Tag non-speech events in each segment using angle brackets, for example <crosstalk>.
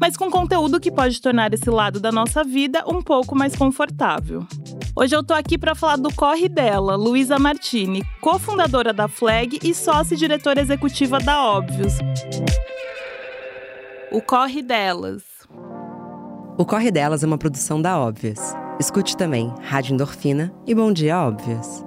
mas com conteúdo que pode tornar esse lado da nossa vida um pouco mais confortável. Hoje eu tô aqui para falar do corre dela, Luísa Martini, cofundadora da Flag e sócia diretora executiva da Óbvios. O corre delas. O corre delas é uma produção da Óbvios. Escute também Rádio Endorfina e Bom Dia Óbvios.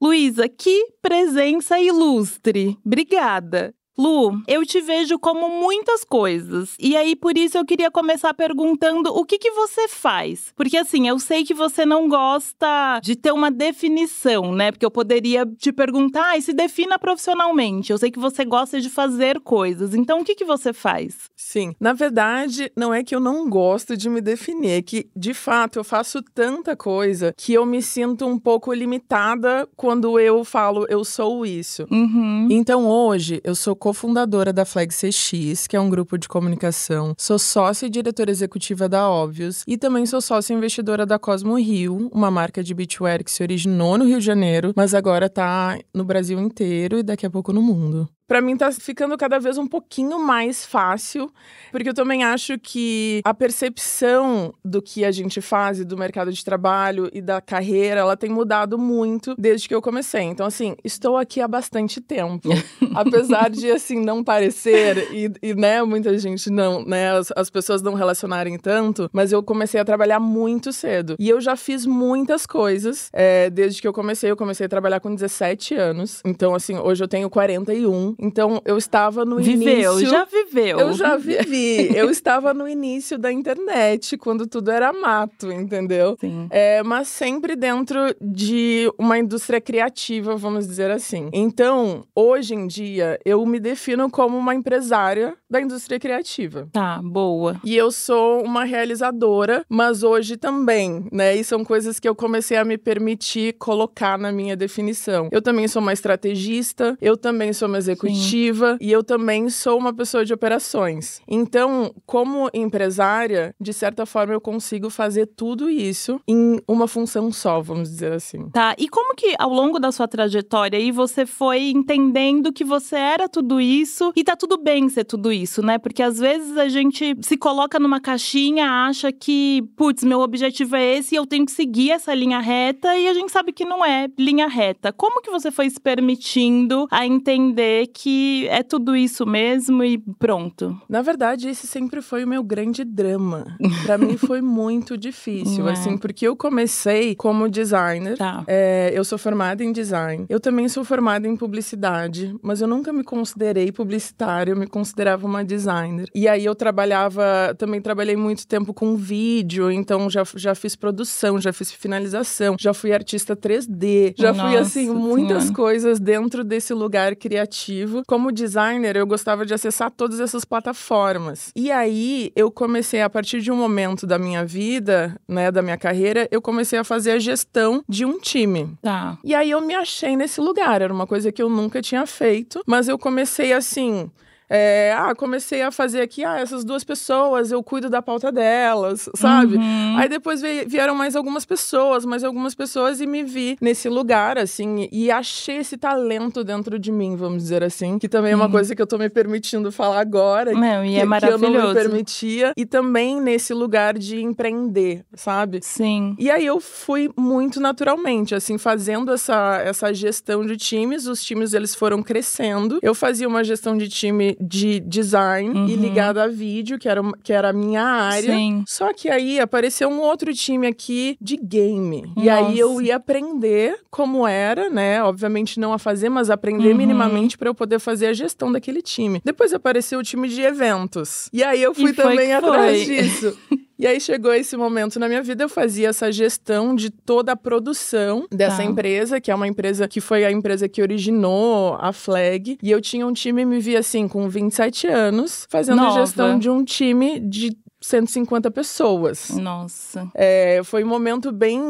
Luísa, que presença ilustre. Obrigada. Lu, eu te vejo como muitas coisas. E aí, por isso, eu queria começar perguntando o que, que você faz. Porque, assim, eu sei que você não gosta de ter uma definição, né? Porque eu poderia te perguntar, ah, e se defina profissionalmente. Eu sei que você gosta de fazer coisas. Então, o que, que você faz? Sim. Na verdade, não é que eu não gosto de me definir, é que, de fato, eu faço tanta coisa que eu me sinto um pouco limitada quando eu falo eu sou isso. Uhum. Então, hoje, eu sou cofundadora da Flag CX, que é um grupo de comunicação. Sou sócia e diretora executiva da Óbvios e também sou sócia investidora da Cosmo Rio, uma marca de beachwear que se originou no Rio de Janeiro, mas agora está no Brasil inteiro e daqui a pouco no mundo para mim tá ficando cada vez um pouquinho mais fácil, porque eu também acho que a percepção do que a gente faz e do mercado de trabalho e da carreira, ela tem mudado muito desde que eu comecei. Então, assim, estou aqui há bastante tempo. <laughs> Apesar de, assim, não parecer e, e, né, muita gente não, né, as, as pessoas não relacionarem tanto, mas eu comecei a trabalhar muito cedo. E eu já fiz muitas coisas é, desde que eu comecei. Eu comecei a trabalhar com 17 anos. Então, assim, hoje eu tenho 41. Então eu estava no viveu, início. já viveu. Eu já vivi. <laughs> eu estava no início da internet, quando tudo era mato, entendeu? Sim. É, mas sempre dentro de uma indústria criativa, vamos dizer assim. Então, hoje em dia, eu me defino como uma empresária da indústria criativa. Tá, boa. E eu sou uma realizadora, mas hoje também, né? E são coisas que eu comecei a me permitir colocar na minha definição. Eu também sou uma estrategista, eu também sou uma executiva executiva e eu também sou uma pessoa de operações. Então, como empresária, de certa forma eu consigo fazer tudo isso em uma função só, vamos dizer assim. Tá. E como que ao longo da sua trajetória aí você foi entendendo que você era tudo isso e tá tudo bem ser tudo isso, né? Porque às vezes a gente se coloca numa caixinha, acha que, putz, meu objetivo é esse e eu tenho que seguir essa linha reta e a gente sabe que não é linha reta. Como que você foi se permitindo a entender que é tudo isso mesmo e pronto? Na verdade, esse sempre foi o meu grande drama. Para mim <laughs> foi muito difícil, É. assim, porque eu comecei como designer. Tá. É, eu sou formada em design. Eu também sou formada em publicidade, mas eu nunca me considerei publicitária, eu me considerava uma designer. E aí eu trabalhava, também trabalhei muito tempo com vídeo, então já, já fiz produção, já fiz finalização, já fui artista 3D, já fui Nossa assim, muitas Senhora. coisas dentro desse lugar criativo. Como designer, eu gostava de acessar todas essas plataformas. E aí eu comecei, a partir de um momento da minha vida, né, da minha carreira, eu comecei a fazer a gestão de um time. Tá. E aí eu me achei nesse lugar, era uma coisa que eu nunca tinha feito, mas eu comecei assim. É, ah, comecei a fazer aqui, ah, essas duas pessoas, eu cuido da pauta delas, sabe? Uhum. Aí depois vieram mais algumas pessoas, mais algumas pessoas, e me vi nesse lugar, assim, e achei esse talento dentro de mim, vamos dizer assim, que também é uma coisa que eu tô me permitindo falar agora. Não, e que, é que eu não me maravilhoso. permitia. E também nesse lugar de empreender, sabe? Sim. E aí eu fui muito naturalmente, assim, fazendo essa, essa gestão de times. Os times, eles foram crescendo. Eu fazia uma gestão de time de design e Uhum. ligada a vídeo, que era, que era a minha área. Sim. Só que aí apareceu um outro time aqui de game. E aí eu Nossa. ia aprender como era, né? Obviamente não a fazer, mas aprender Uhum. minimamente para eu poder fazer a gestão daquele time. Depois apareceu o time de eventos. E aí eu fui E também atrás disso. <laughs> E aí chegou esse momento na minha vida, eu fazia essa gestão de toda a produção dessa Tá. empresa, que é uma empresa que foi a empresa que originou a Flag. E eu tinha um time, me via assim, com 27 anos, fazendo Nova. gestão de um time de 150 pessoas. Nossa. É, foi um momento bem,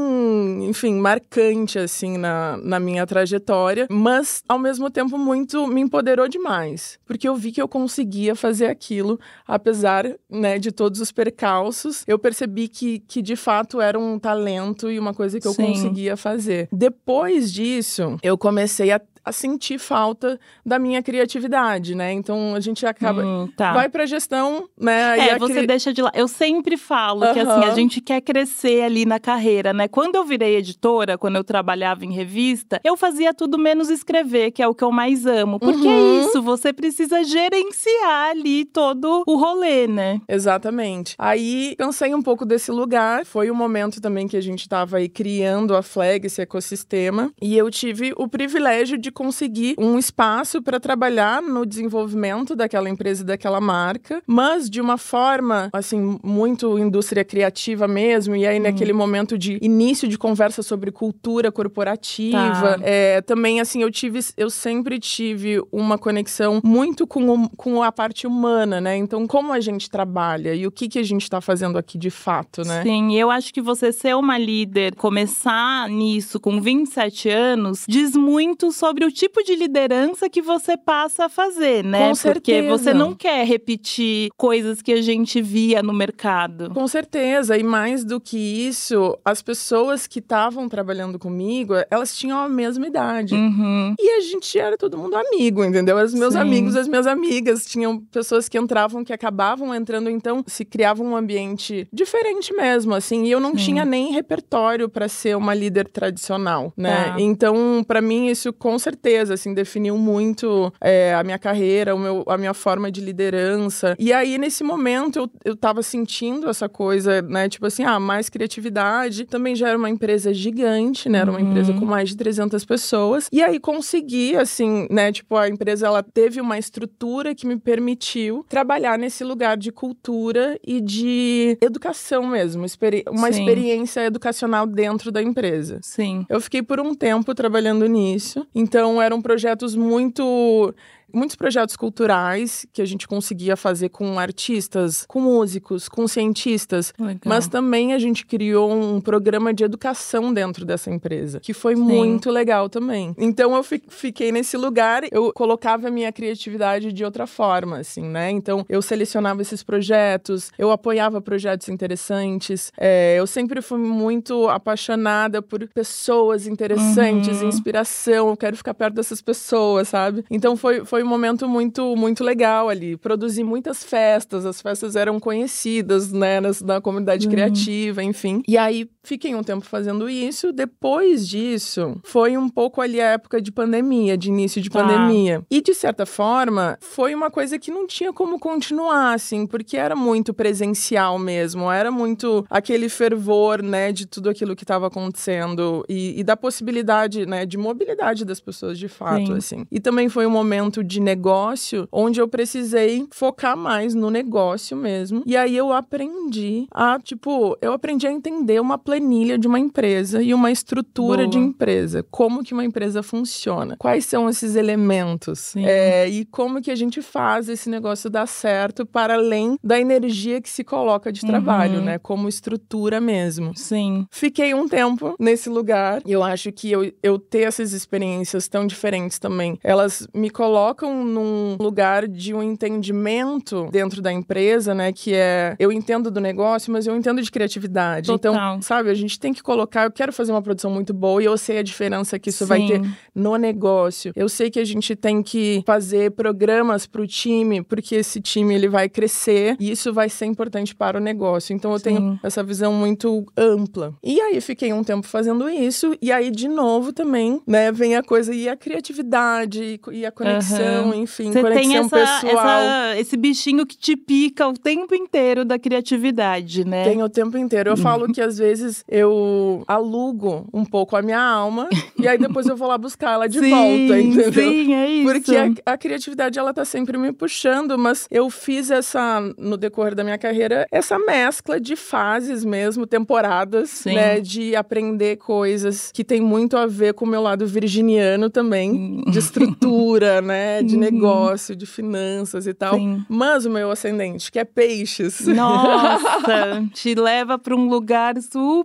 enfim, marcante, assim, na, na minha trajetória, mas, ao mesmo tempo, muito me empoderou demais, porque eu vi que eu conseguia fazer aquilo, apesar, né, de todos os percalços, eu percebi que, que, de fato, era um talento e uma coisa que eu Sim. conseguia fazer. Depois disso, eu comecei a, a sentir falta da minha criatividade, né? Então a gente acaba hum, tá. vai para gestão, né? É, você cri... deixa de lá. Eu sempre falo que assim a gente quer crescer ali na carreira, né? Quando eu virei editora, quando eu trabalhava em revista, eu fazia tudo menos escrever, que é o que eu mais amo. Porque é uhum. é isso, você precisa gerenciar ali todo o rolê, né? Exatamente. Aí cansei um pouco desse lugar. Foi o um momento também que a gente estava aí criando a Flag, esse ecossistema, e eu tive o privilégio de conseguir um espaço para trabalhar no desenvolvimento daquela empresa e daquela marca, mas de uma forma, assim, muito indústria criativa mesmo. E aí, uhum. naquele momento de início de conversa sobre cultura corporativa, tá. é, também, assim, eu tive, eu sempre tive uma conexão muito com, o, com a parte humana, né? Então, como a gente trabalha e o que, que a gente está fazendo aqui de fato, né? Sim, eu acho que você ser uma líder, começar nisso com 27 anos, diz muito sobre o tipo de liderança que você passa a fazer, né? Com certeza. Porque você não quer repetir coisas que a gente via no mercado. Com certeza. E mais do que isso, as pessoas que estavam trabalhando comigo, elas tinham a mesma idade. Uhum. E a gente era todo mundo amigo, entendeu? Os meus Sim. amigos, as minhas amigas. Tinham pessoas que entravam, que acabavam entrando, então se criava um ambiente diferente mesmo, assim. E eu não Sim. tinha nem repertório para ser uma líder tradicional, né? Tá. Então, para mim, isso com certeza certeza, assim, definiu muito é, a minha carreira, o meu, a minha forma de liderança. E aí, nesse momento, eu, eu tava sentindo essa coisa, né? Tipo assim, ah, mais criatividade. Também já era uma empresa gigante, né? Era uma uhum. empresa com mais de 300 pessoas. E aí, consegui, assim, né? Tipo, a empresa, ela teve uma estrutura que me permitiu trabalhar nesse lugar de cultura e de educação mesmo. Experi uma Sim. experiência educacional dentro da empresa. Sim. Eu fiquei por um tempo trabalhando nisso. Então, eram projetos muito muitos projetos culturais que a gente conseguia fazer com artistas, com músicos, com cientistas, Legal. mas também a gente criou um programa de educação dentro dessa empresa, que foi Sim. muito legal também. Então eu fiquei nesse lugar, eu colocava a minha criatividade de outra forma, assim, né? Então eu selecionava esses projetos, eu apoiava projetos interessantes, é, eu sempre fui muito apaixonada por pessoas interessantes, uhum. inspiração, eu quero ficar perto dessas pessoas, sabe? Então foi, foi foi um momento muito, muito legal ali. Produzi muitas festas, as festas eram conhecidas, né, na, na comunidade uhum. criativa, enfim. E aí fiquei um tempo fazendo isso. Depois disso, foi um pouco ali a época de pandemia, de início de tá. pandemia. E de certa forma, foi uma coisa que não tinha como continuar, assim, porque era muito presencial mesmo, era muito aquele fervor, né, de tudo aquilo que estava acontecendo e, e, da possibilidade, né, de mobilidade das pessoas de fato, Sim. assim. E também foi um momento de negócio, onde eu precisei focar mais no negócio mesmo. E aí eu aprendi a, tipo, eu aprendi a entender uma planilha de uma empresa e uma estrutura Boa. de empresa. Como que uma empresa funciona. Quais são esses elementos. É, e como que a gente faz esse negócio dar certo para além da energia que se coloca de trabalho, uhum. né? Como estrutura mesmo. Sim. Fiquei um tempo nesse lugar. Eu acho que eu, eu ter essas experiências tão diferentes também, elas me colocam colocam num lugar de um entendimento dentro da empresa, né? Que é eu entendo do negócio, mas eu entendo de criatividade. Total. Então, sabe, a gente tem que colocar. Eu quero fazer uma produção muito boa e eu sei a diferença que isso Sim. vai ter no negócio. Eu sei que a gente tem que fazer programas para o time, porque esse time ele vai crescer e isso vai ser importante para o negócio. Então, eu Sim. tenho essa visão muito ampla. E aí, fiquei um tempo fazendo isso e aí, de novo, também, né? Vem a coisa e a criatividade e a conexão. Uhum conexão, enfim, Você conexão tem essa, pessoal. Essa, esse bichinho que te pica o tempo inteiro da criatividade, né? Tem o tempo inteiro. Eu <laughs> falo que às vezes vezes eu alugo um pouco a minha alma e aí depois eu vou lá buscar ela de sim, volta, entendeu? Sim, é isso. Porque a, a, criatividade ela tá sempre me puxando, mas eu fiz essa no decorrer da minha carreira essa mescla de fases mesmo, temporadas, sim. né, de aprender coisas que tem muito a ver com o meu lado virginiano também, de estrutura, né, de uhum. negócio, de finanças e tal. Sim. Mas o meu ascendente, que é peixes. Nossa, <laughs> te leva para um lugar super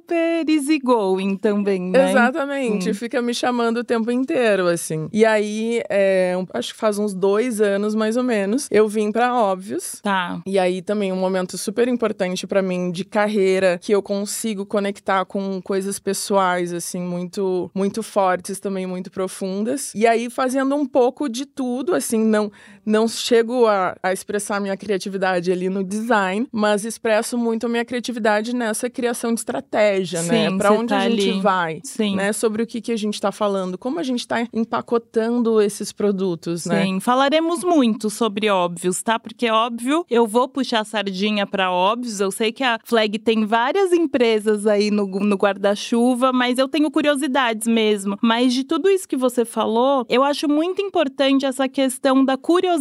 easygoing também, né? Exatamente, hum. fica me chamando o tempo inteiro, assim. E aí, é, acho que faz uns dois anos, mais ou menos, eu vim para Óbvios. Tá. E aí também um momento super importante para mim de carreira, que eu consigo conectar com coisas pessoais, assim, muito, muito fortes também, muito profundas. E aí fazendo um pouco de tudo, assim, não, não chego a, a expressar minha criatividade ali no design, mas expresso muito a minha criatividade nessa criação de estratégia, né? Sim, né? Para onde tá a gente ali. vai, Sim. né? Sobre o que, que a gente está falando, como a gente está empacotando esses produtos, né? Sim, falaremos muito sobre óbvios, tá? Porque óbvio, eu vou puxar a sardinha para óbvios. Eu sei que a Flag tem várias empresas aí no, no guarda-chuva, mas eu tenho curiosidades mesmo. Mas de tudo isso que você falou, eu acho muito importante essa questão da curiosidade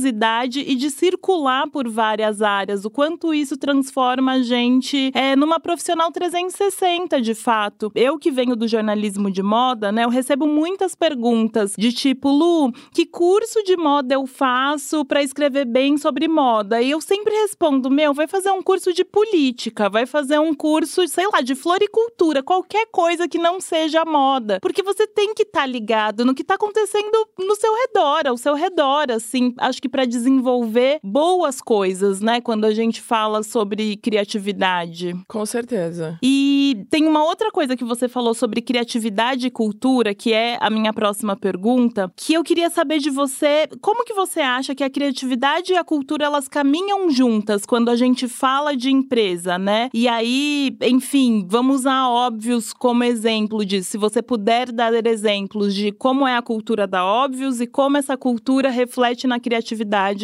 e de circular por várias áreas. O quanto isso transforma a gente é, numa profissional 360, de fato. Eu que venho do jornalismo de moda, né? Eu recebo muitas perguntas de tipo, Lu, que curso de moda eu faço para escrever bem sobre moda? E eu sempre respondo, meu, vai fazer um curso de política, vai fazer um curso, sei lá, de floricultura, qualquer coisa que não seja moda. Porque você tem que estar tá ligado no que está acontecendo no seu redor, ao seu redor, assim. Acho que para desenvolver boas coisas, né? Quando a gente fala sobre criatividade. Com certeza. E tem uma outra coisa que você falou sobre criatividade e cultura, que é a minha próxima pergunta, que eu queria saber de você, como que você acha que a criatividade e a cultura elas caminham juntas quando a gente fala de empresa, né? E aí, enfim, vamos usar óbvios como exemplo disso. Se você puder dar exemplos de como é a cultura da óbvios e como essa cultura reflete na criatividade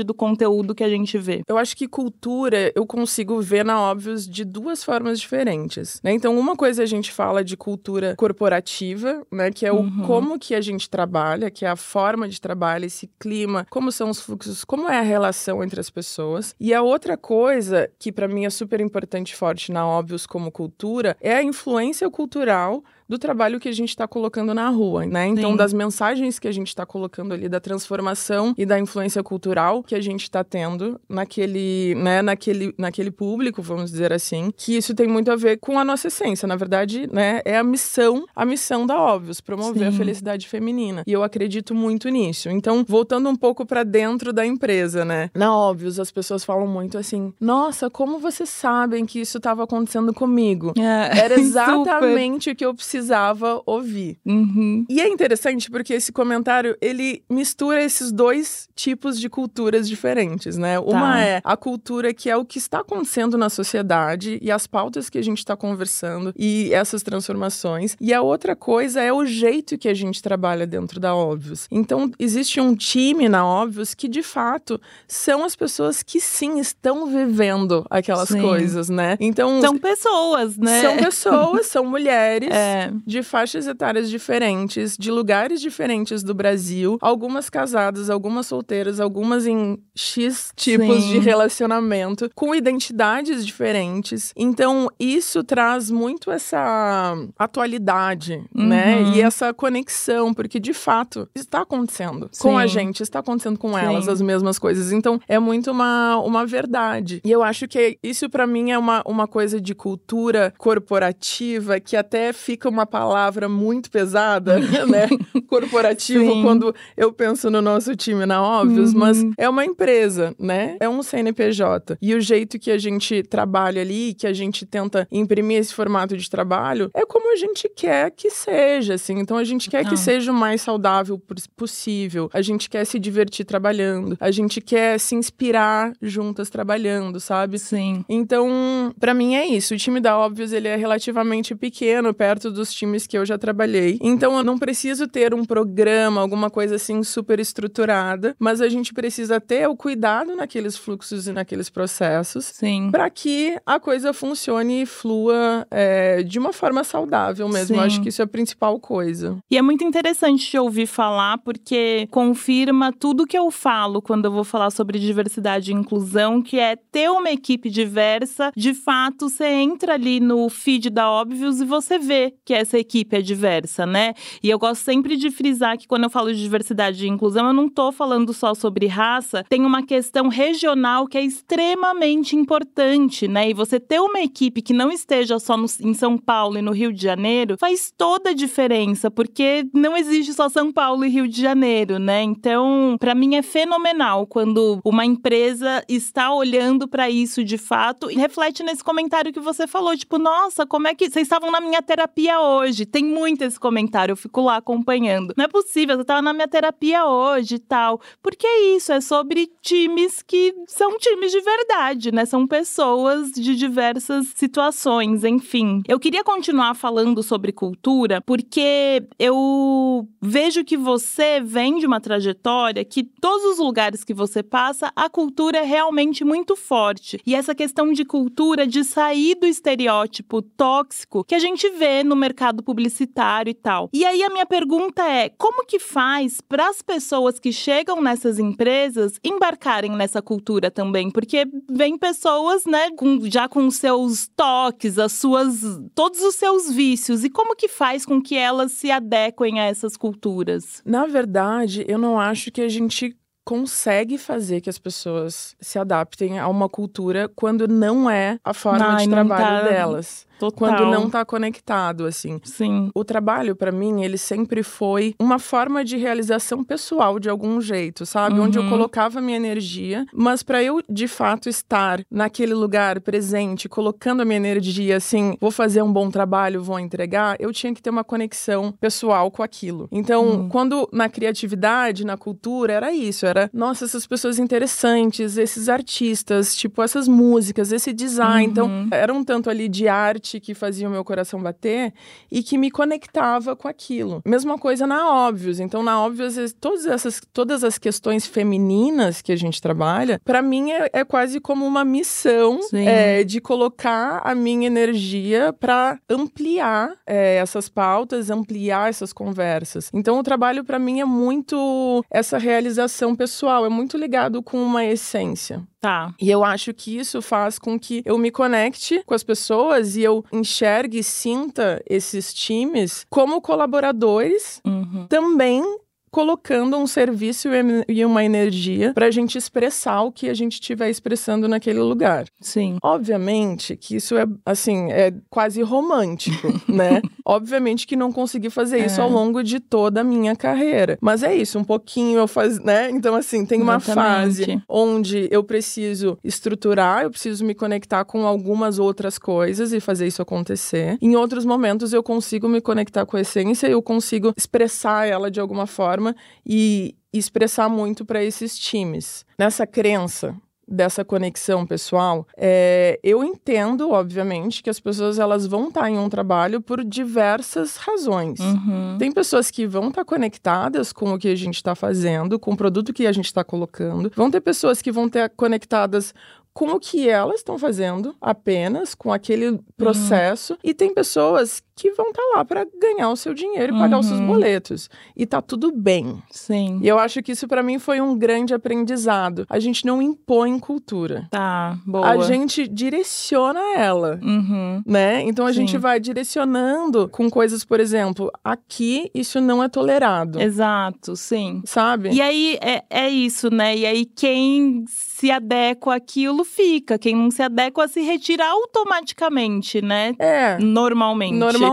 do conteúdo que a gente vê. Eu acho que cultura eu consigo ver na óbvios de duas formas diferentes, né? Então, uma coisa a gente fala de cultura corporativa, né, que é o uhum. como que a gente trabalha, que é a forma de trabalho, esse clima, como são os fluxos, como é a relação entre as pessoas. E a outra coisa que para mim é super importante e forte na óbvios como cultura é a influência cultural do trabalho que a gente está colocando na rua, né? Então, Sim. das mensagens que a gente está colocando ali, da transformação e da influência cultural que a gente está tendo naquele, né, naquele, naquele público, vamos dizer assim, que isso tem muito a ver com a nossa essência. Na verdade, né, é a missão, a missão da Óbvios, promover Sim. a felicidade feminina. E eu acredito muito nisso. Então, voltando um pouco para dentro da empresa, né? Na Óbvios, as pessoas falam muito assim: "Nossa, como vocês sabem que isso estava acontecendo comigo?" É, Era <laughs> exatamente o que eu precisava precisava ouvir. Uhum. E é interessante porque esse comentário ele mistura esses dois tipos de culturas diferentes, né? Tá. Uma é a cultura que é o que está acontecendo na sociedade e as pautas que a gente está conversando e essas transformações. E a outra coisa é o jeito que a gente trabalha dentro da Óbvios. Então, existe um time na Óbvios que, de fato, são as pessoas que sim estão vivendo aquelas sim. coisas, né? Então. São pessoas, né? São pessoas, são mulheres. <laughs> É de faixas etárias diferentes, de lugares diferentes do Brasil, algumas casadas, algumas solteiras, algumas em X tipos Sim. de relacionamento, com identidades diferentes. Então, isso traz muito essa atualidade, né? uhum. né? E essa conexão, porque de fato está acontecendo Sim. com a gente, está acontecendo com Sim. elas as mesmas coisas. Então, é muito uma, uma verdade. E eu acho que isso, para mim, é uma, uma coisa de cultura corporativa que até fica uma uma palavra muito pesada, <laughs> né? Corporativo, Sim. quando eu penso no nosso time na Óbvios, uhum. mas é uma empresa, né? É um CNPJ. E o jeito que a gente trabalha ali, que a gente tenta imprimir esse formato de trabalho, é como a gente quer que seja, assim. Então a gente quer que seja o mais saudável possível. A gente quer se divertir trabalhando. A gente quer se inspirar juntas trabalhando, sabe? Sim. Então, para mim é isso. O time da Óbvios, ele é relativamente pequeno, perto dos os times que eu já trabalhei. Então eu não preciso ter um programa, alguma coisa assim super estruturada, mas a gente precisa ter o cuidado naqueles fluxos e naqueles processos para que a coisa funcione e flua é, de uma forma saudável mesmo. Sim. Acho que isso é a principal coisa. E é muito interessante te ouvir falar, porque confirma tudo que eu falo quando eu vou falar sobre diversidade e inclusão, que é ter uma equipe diversa. De fato, você entra ali no feed da Óbvios e você vê que essa equipe é diversa, né? E eu gosto sempre de frisar que quando eu falo de diversidade e inclusão, eu não tô falando só sobre raça, tem uma questão regional que é extremamente importante, né? E você ter uma equipe que não esteja só no, em São Paulo e no Rio de Janeiro faz toda a diferença, porque não existe só São Paulo e Rio de Janeiro, né? Então, para mim é fenomenal quando uma empresa está olhando para isso de fato e reflete nesse comentário que você falou, tipo, nossa, como é que vocês estavam na minha terapia hoje? Tem muito esse comentário, eu fico lá acompanhando. Não é possível, você estava na minha terapia hoje e tal. Porque é isso, é sobre times que são times de verdade, né? São pessoas de diversas situações, enfim. Eu queria continuar falando sobre cultura porque eu vejo que você vem de uma trajetória que todos os lugares que você passa, a cultura é realmente muito forte. E essa questão de cultura, de sair do estereótipo tóxico que a gente vê no mercado publicitário e tal. E aí a minha pergunta é: como que faz para as pessoas que chegam nessas empresas embarcarem nessa cultura também? Porque vem pessoas, né, com, já com seus toques, as suas todos os seus vícios. E como que faz com que elas se adequem a essas culturas? Na verdade, eu não acho que a gente consegue fazer que as pessoas se adaptem a uma cultura quando não é a forma Ai, de trabalho tá... delas. Total. Quando não tá conectado, assim. Sim. O trabalho, para mim, ele sempre foi uma forma de realização pessoal, de algum jeito, sabe? Uhum. Onde eu uhum. colocava minha energia, mas para eu, de fato, estar naquele lugar presente, colocando a minha energia, assim, vou fazer um bom trabalho, vou entregar, eu tinha que ter uma conexão pessoal com aquilo. Então, uhum. quando na criatividade, na cultura, era isso, era, nossa, essas pessoas interessantes, esses artistas, tipo, essas músicas, esse design. Então, uhum. Então, era um tanto ali de arte que fazia o meu coração bater e que me conectava com aquilo. Mesma coisa na Óbvios. Então, na Óbvios, todas essas, todas as questões femininas que a gente trabalha, para mim é, é, quase como uma missão é, de colocar a minha energia para ampliar é, essas pautas, ampliar essas conversas. Então, o trabalho para mim é muito essa realização pessoal, é muito ligado com uma essência. Tá. E eu acho que isso faz com que eu me conecte com as pessoas e eu enxergue e sinta esses times como colaboradores uhum. também colocando um serviço e uma energia para a gente expressar o que a gente estiver expressando naquele lugar. Sim. Obviamente que isso é assim é quase romântico, <laughs> né? Obviamente que não consegui fazer isso é. ao longo de toda a minha carreira, mas é isso, um pouquinho eu faz, né? Então assim tem uma Exatamente. fase onde eu preciso estruturar, eu preciso me conectar com algumas outras coisas e fazer isso acontecer. Em outros momentos eu consigo me conectar com a essência, eu consigo expressar ela de alguma forma e expressar muito para esses times. Nessa crença dessa conexão pessoal, é, eu entendo, obviamente, que as pessoas elas vão estar tá em um trabalho por diversas razões. Uhum. Tem pessoas que vão estar tá conectadas com o que a gente está fazendo, com o produto que a gente está colocando. Vão ter pessoas que vão estar conectadas com o que elas estão fazendo, apenas com aquele uhum. processo. Uhum. E tem pessoas que vão estar tá lá para ganhar o seu dinheiro e pagar uhum. os seus uhum. boletos. E tá tudo bem. Sim. E eu acho que isso para mim foi um grande aprendizado. A gente não impõe cultura. Tá, boa. A gente direciona ela, uhum. né? Então a Sim. gente vai direcionando com coisas, por exemplo, aqui isso não é tolerado. Exato, sim. Sabe? E aí é, é isso, né? E aí quem se adequa àquilo fica, quem não se adequa se retira automaticamente, né? É. Normalmente. Normalmente,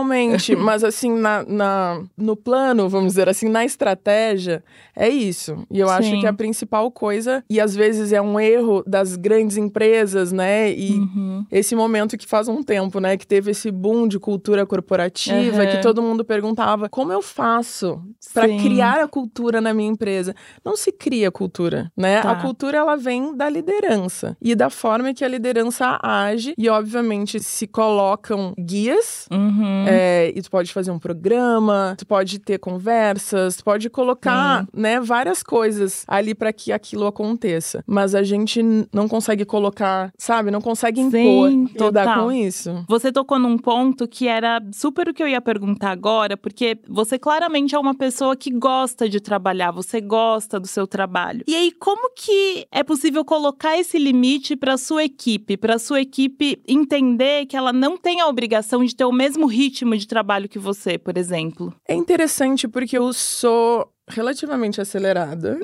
<laughs> mas assim, na, na, no plano, vamos dizer assim, na estratégia, é isso. E eu Sim. acho que a principal coisa, e às vezes é um erro das grandes empresas, né? E uhum. esse momento que faz um tempo, né, que teve esse boom de cultura corporativa, uhum. que todo mundo perguntava: como eu faço para criar a cultura na minha empresa? Não se cria cultura, né? Tá. A cultura ela vem da liderança e da forma que a liderança age e, obviamente, se colocam guias uhum. É, e tu pode fazer um programa, tu pode ter conversas, tu pode colocar, Sim. né, várias coisas ali para que aquilo aconteça. Mas a gente não consegue colocar, sabe? Não consegue impor Sim, lidar total. com isso. Você tocou num ponto que era super o que eu ia perguntar agora, porque você claramente é uma pessoa que gosta de trabalhar, você gosta do seu trabalho. E aí, como que é possível colocar esse limite para sua equipe, para sua equipe entender que ela não tem a obrigação de ter o mesmo ritmo de trabalho que você, por exemplo? É interessante porque eu sou relativamente acelerada.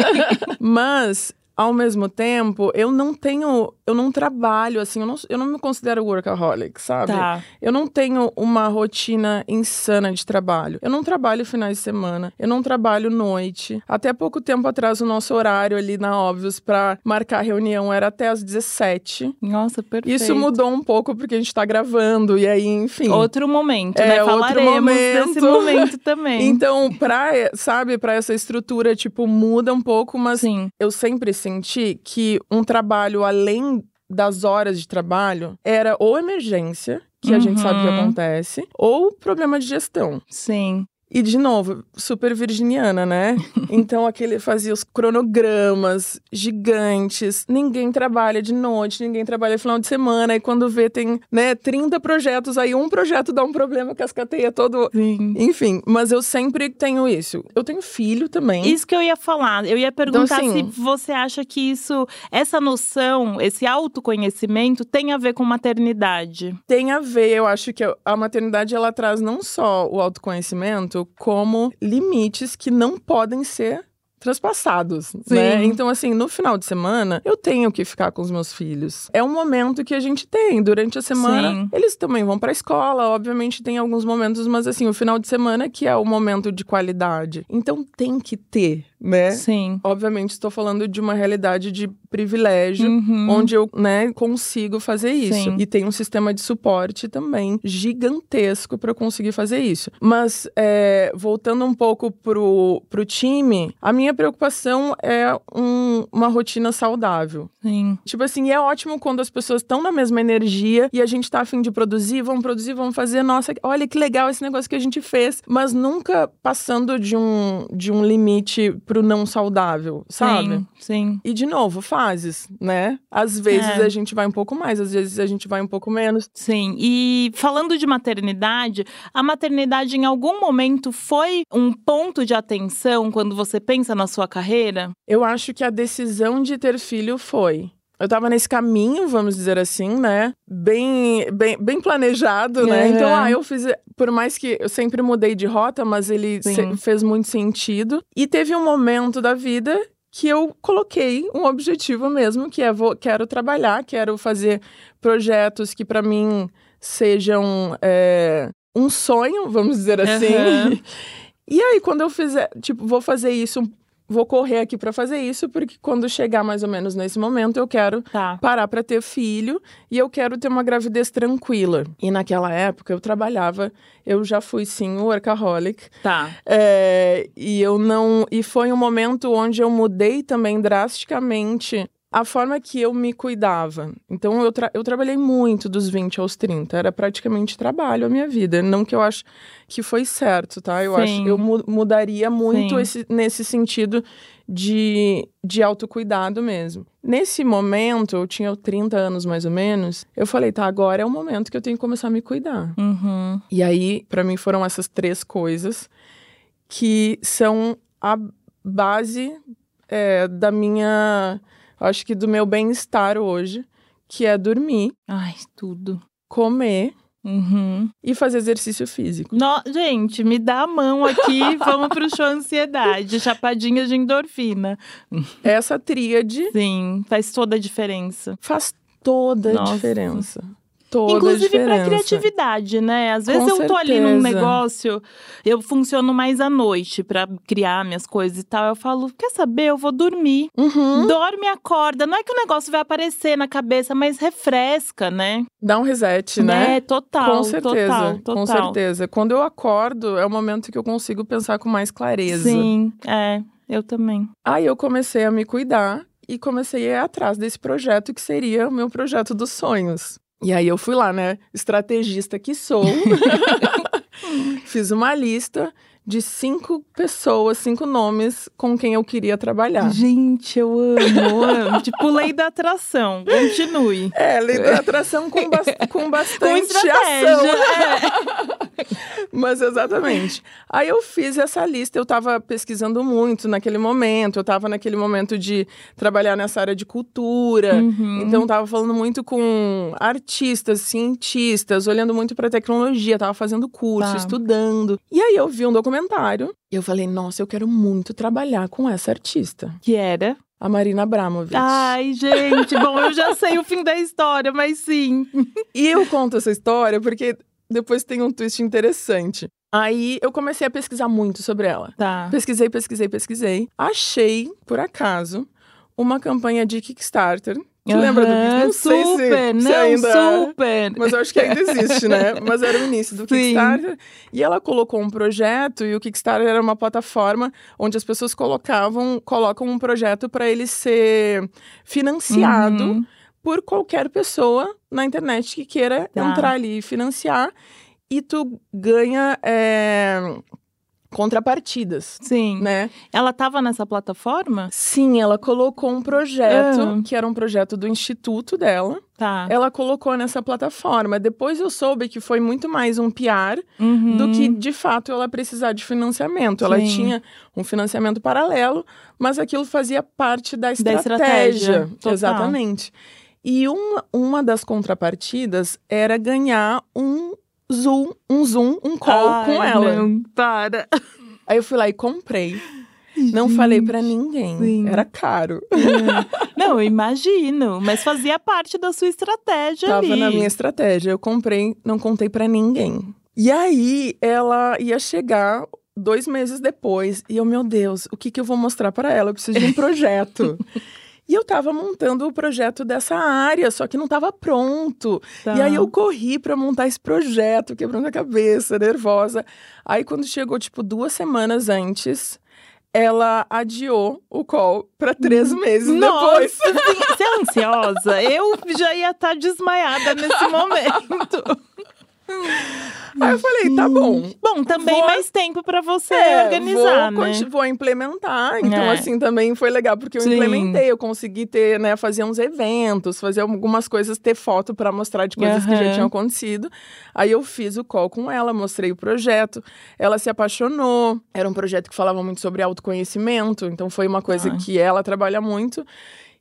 <laughs> Mas, ao mesmo tempo, eu não tenho. Eu não trabalho assim, eu não, eu não me considero workaholic, sabe? Tá. Eu não tenho uma rotina insana de trabalho. Eu não trabalho finais de semana, eu não trabalho noite. Até pouco tempo atrás, o nosso horário ali na Óbvios pra marcar reunião era até às 17. Nossa, perfeito. Isso mudou um pouco porque a gente tá gravando, e aí, enfim. Outro momento, É, né? outro Falaremos momento. desse momento <laughs> também. Então, pra, sabe, pra essa estrutura, tipo, muda um pouco, mas Sim. eu sempre senti que um trabalho além das horas de trabalho era ou emergência, que a gente sabe que Uhum. acontece, ou problema de gestão. Sim. E, de novo, super virginiana, né? <laughs> Então, aquele fazia os cronogramas gigantes. Ninguém trabalha de noite, ninguém trabalha final de semana. E quando vê, tem, né, 30 projetos, aí um projeto dá um problema, cascateia todo. Sim. Enfim, mas eu sempre tenho isso. Eu tenho filho também. Isso que eu ia falar. Eu ia perguntar assim- se você acha que isso, essa noção, esse autoconhecimento tem a ver com maternidade. Tem a ver, eu acho que a maternidade ela traz não só o autoconhecimento, como limites que não podem ser transpassados, né? Então assim, no final de semana, eu tenho que ficar com os meus filhos. É um momento que a gente tem durante a semana. Sim. Eles também vão pra escola, obviamente tem alguns momentos, mas assim, o final de semana que é o momento de qualidade. Então tem que ter, né? Sim. Obviamente estou falando de uma realidade de privilégio Uhum. onde eu, né, consigo fazer isso. Sim. E tem um sistema de suporte também gigantesco para eu conseguir fazer isso. Mas, é, voltando um pouco pro, pro time, a minha preocupação é um- uma rotina saudável. Sim. Tipo assim, é ótimo quando as pessoas estão na mesma energia e a gente tá afim de produzir, vamos produzir, vamos fazer, nossa, olha que legal esse negócio que a gente fez, mas nunca passando de um, de um limite pro não saudável, sabe? Sim. Sim. E de novo, fases, né? Às vezes É. a gente vai um pouco mais, às vezes a gente vai um pouco menos. Sim. E falando de maternidade, a maternidade em algum momento foi um ponto de atenção quando você pensa na sua carreira? Eu acho que a decisão de ter filho foi. Eu tava nesse caminho, vamos dizer assim, né? Bem, bem, bem planejado, né? Uhum. Então, ah, eu fiz. Por mais que eu sempre mudei de rota, mas ele se- fez muito sentido. E teve um momento da vida que eu coloquei um objetivo mesmo, que é vou, quero trabalhar, quero fazer projetos que para mim sejam é, um sonho, vamos dizer assim. Uhum. <laughs> E aí, quando eu fizer, tipo, vou fazer isso, vou correr aqui pra fazer isso, porque quando chegar mais ou menos nesse momento, eu quero Tá. parar pra ter filho e eu quero ter uma gravidez tranquila. E naquela época eu trabalhava, eu já fui sim workaholic. Tá. É, e eu não. E foi um momento onde eu mudei também drasticamente a forma que eu me cuidava. Então eu, tra eu trabalhei muito dos 20 aos 30. Era praticamente trabalho a minha vida. Não que eu acho que foi certo, tá? Eu acho Sim. eu mu mudaria muito Sim. esse, nesse sentido de, de autocuidado mesmo. Nesse momento, eu tinha 30 anos mais ou menos, eu falei, tá, agora é o momento que eu tenho que começar a me cuidar. Uhum. E aí, pra mim, foram essas três coisas que são a base é, da minha. Acho que do meu bem-estar hoje, que é dormir, Ai, tudo. comer Uhum. e fazer exercício físico. No- gente, me dá a mão aqui, <laughs> vamos pro show ansiedade, chapadinha de endorfina. Essa tríade Sim, faz toda a diferença. faz toda a Nossa. diferença. Toda Inclusive pra criatividade, né? Às vezes Com eu tô ali num certeza. negócio, eu funciono mais à noite pra criar minhas coisas e tal. Eu falo, quer saber? Eu vou dormir. Uhum. Dorme e acorda. Não é que o negócio vai aparecer na cabeça, mas refresca, né? Dá um reset, né? É, total. com certeza, total, total. com certeza. Quando eu acordo, é o momento que eu consigo pensar com mais clareza. Sim, é. Eu também. Aí eu comecei a me cuidar e comecei a ir atrás desse projeto que seria o meu projeto dos sonhos. E aí eu fui lá, né? Estrategista que sou. <laughs> Fiz uma lista de cinco pessoas, cinco nomes com quem eu queria trabalhar. Gente, eu amo, amo. <laughs> tipo, lei da atração. Continue. É, lei da atração com, bas com <laughs> bastante com ação. É. <laughs> Mas exatamente. Aí eu fiz essa lista, eu estava pesquisando muito naquele momento, eu estava naquele momento de trabalhar nessa área de cultura. Uhum. Então, estava falando muito com artistas, cientistas, olhando muito para tecnologia, estava fazendo curso, tá. estudando. E aí eu vi um documentário documentário. E eu falei, nossa, eu quero muito trabalhar com essa artista. Que era? A Marina Abramovic. Ai, gente, bom, eu já sei o fim da história, mas sim. E eu conto essa história porque depois tem um twist interessante. Aí eu comecei a pesquisar muito sobre ela. Tá. Pesquisei, pesquisei, pesquisei. Achei, por acaso, uma campanha de Kickstarter uhum, lembra do Não super, se, não, ainda... super. Mas eu acho que ainda existe, né? <laughs> Mas era o início do Sim. Kickstarter. E ela colocou um projeto, e o Kickstarter era uma plataforma onde as pessoas colocavam, colocam um projeto para ele ser financiado uhum. por qualquer pessoa na internet que queira tá. entrar ali e financiar. E tu ganha é, contrapartidas. Sim. Né? Ela estava nessa plataforma? Sim, ela colocou um projeto, ah. que era um projeto do instituto dela. Tá. Ela colocou nessa plataforma. Depois eu soube que foi muito mais um PR uhum. do que, de fato, ela precisar de financiamento. Sim. Ela tinha um financiamento paralelo, mas aquilo fazia parte da estratégia. Da estratégia. Exatamente. E uma, uma das contrapartidas era ganhar um Zoom, um Zoom, um call Ai, com ela. Não, para. Aí eu fui lá e comprei. Gente, não falei para ninguém. Sim. Era caro. É. Não, eu imagino. Mas fazia parte da sua estratégia Tava ali. na minha estratégia. Eu comprei, não contei para ninguém. E aí, ela ia chegar dois meses depois. E eu, meu Deus, o que, que eu vou mostrar para ela? Eu preciso de um <laughs> projeto. E eu estava montando o projeto dessa área, só que não estava pronto. Tá. E aí eu corri para montar esse projeto, quebrando a cabeça, nervosa. Aí quando chegou, tipo, duas semanas antes, ela adiou o call para três hum. meses Nossa, depois. Você é ansiosa? Eu já ia estar tá desmaiada nesse <laughs> momento. Aí eu falei, tá bom. Bom, também vou... mais tempo para você é, organizar, vou, né? Vou implementar. Então, é. assim, também foi legal, porque eu Sim. implementei. Eu consegui ter, né, fazer uns eventos, fazer algumas coisas, ter foto para mostrar de coisas uhum. que já tinham acontecido. Aí eu fiz o call com ela, mostrei o projeto. Ela se apaixonou. Era um projeto que falava muito sobre autoconhecimento. Então, foi uma coisa ah. que ela trabalha muito.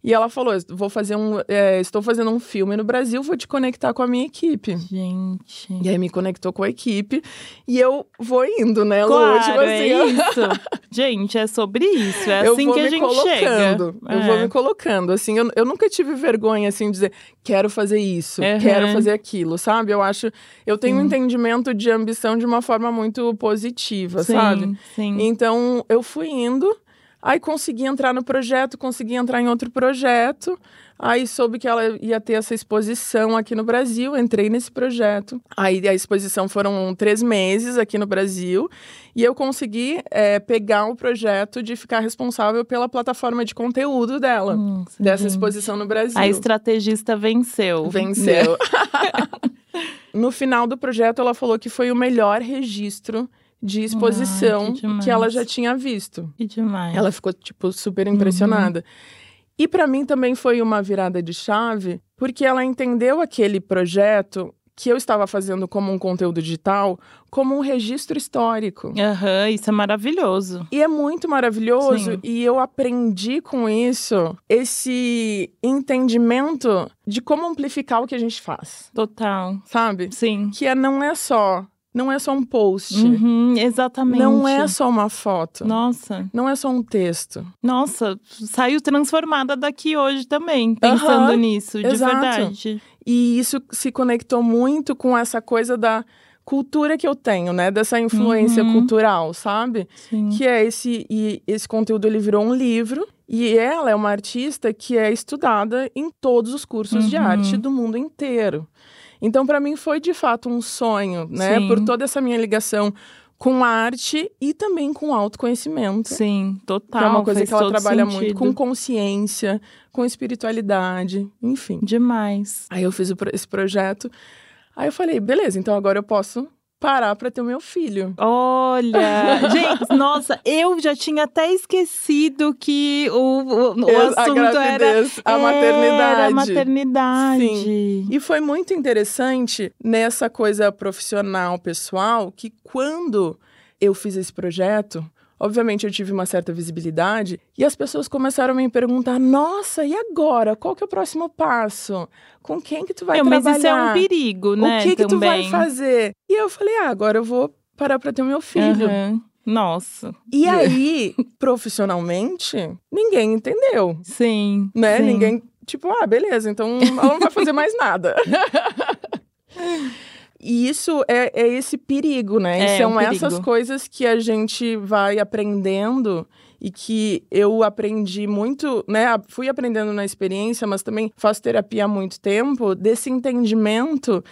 E ela falou: vou fazer um. É, estou fazendo um filme no Brasil, vou te conectar com a minha equipe. Gente. E aí me conectou com a equipe e eu vou indo, né, Lu? Claro, tipo assim, é isso. gente, é sobre isso. É <laughs> assim que a gente colocando, chega. Eu é. vou me colocando. Assim, eu, eu nunca tive vergonha, assim, de dizer, quero fazer isso, uhum. quero fazer aquilo, sabe? Eu acho. Eu tenho sim. um entendimento de ambição de uma forma muito positiva, sim, sabe? Sim. Então, eu fui indo. Aí consegui entrar no projeto, consegui entrar em outro projeto. Aí soube que ela ia ter essa exposição aqui no Brasil, entrei nesse projeto. Aí a exposição foram três meses aqui no Brasil e eu consegui é, pegar o projeto de ficar responsável pela plataforma de conteúdo dela, dessa exposição no Brasil. A estrategista venceu. Venceu. <laughs> no final do projeto, ela falou que foi o melhor registro de exposição que, que, ela já tinha visto. Que demais. Ela ficou, tipo, super impressionada. Uhum. E para mim também foi uma virada de chave, porque ela entendeu aquele projeto que eu estava fazendo como um conteúdo digital, como um registro histórico. Aham, uhum, isso é maravilhoso. E é muito maravilhoso, Sim. e eu aprendi com isso esse entendimento de como amplificar o que a gente faz. Total. Sabe? Sim. Que é, não é só não é só um post. Uhum, exatamente. Não é só uma foto. Nossa. Não é só um texto. Nossa, saiu transformada daqui hoje também, pensando uhum, nisso, de exato. verdade. E isso se conectou muito com essa coisa da cultura que eu tenho, né? Dessa influência uhum. cultural, sabe? Sim. Que é esse e esse conteúdo ele virou um livro e ela é uma artista que é estudada em todos os cursos de uhum. arte do mundo inteiro. Então, para mim, foi de fato um sonho, né? Sim. Por toda essa minha ligação com arte e também com autoconhecimento. Sim, total. Que é uma coisa que ela trabalha sentido. muito com consciência, com espiritualidade, enfim. Demais. Aí eu fiz esse projeto. Aí eu falei, beleza, então agora eu posso parar para ter o meu filho. Olha, <laughs> gente, nossa, eu já tinha até esquecido que o, o, o Eu- assunto a era, gravidez, a era maternidade. a maternidade. Sim. E foi muito interessante nessa coisa profissional, pessoal, que quando eu fiz esse projeto, obviamente eu tive uma certa visibilidade e as pessoas começaram a me perguntar: "Nossa, e agora? Qual que é o próximo passo? Com quem que tu vai mas trabalhar? isso é um perigo, né? o que que tu vai também. fazer?" E eu falei: "Ah, agora eu vou parar para ter o meu filho." Aham. Nossa, E aí, profissionalmente, ninguém entendeu, sim. né? sim. Ninguém, tipo, ah, beleza, então ela não vai fazer mais nada. <laughs> E isso é, é esse perigo, né? É, São um perigo. essas coisas que a gente vai aprendendo e que eu aprendi muito, né? Fui aprendendo na experiência, mas também faço terapia há muito tempo, desse entendimento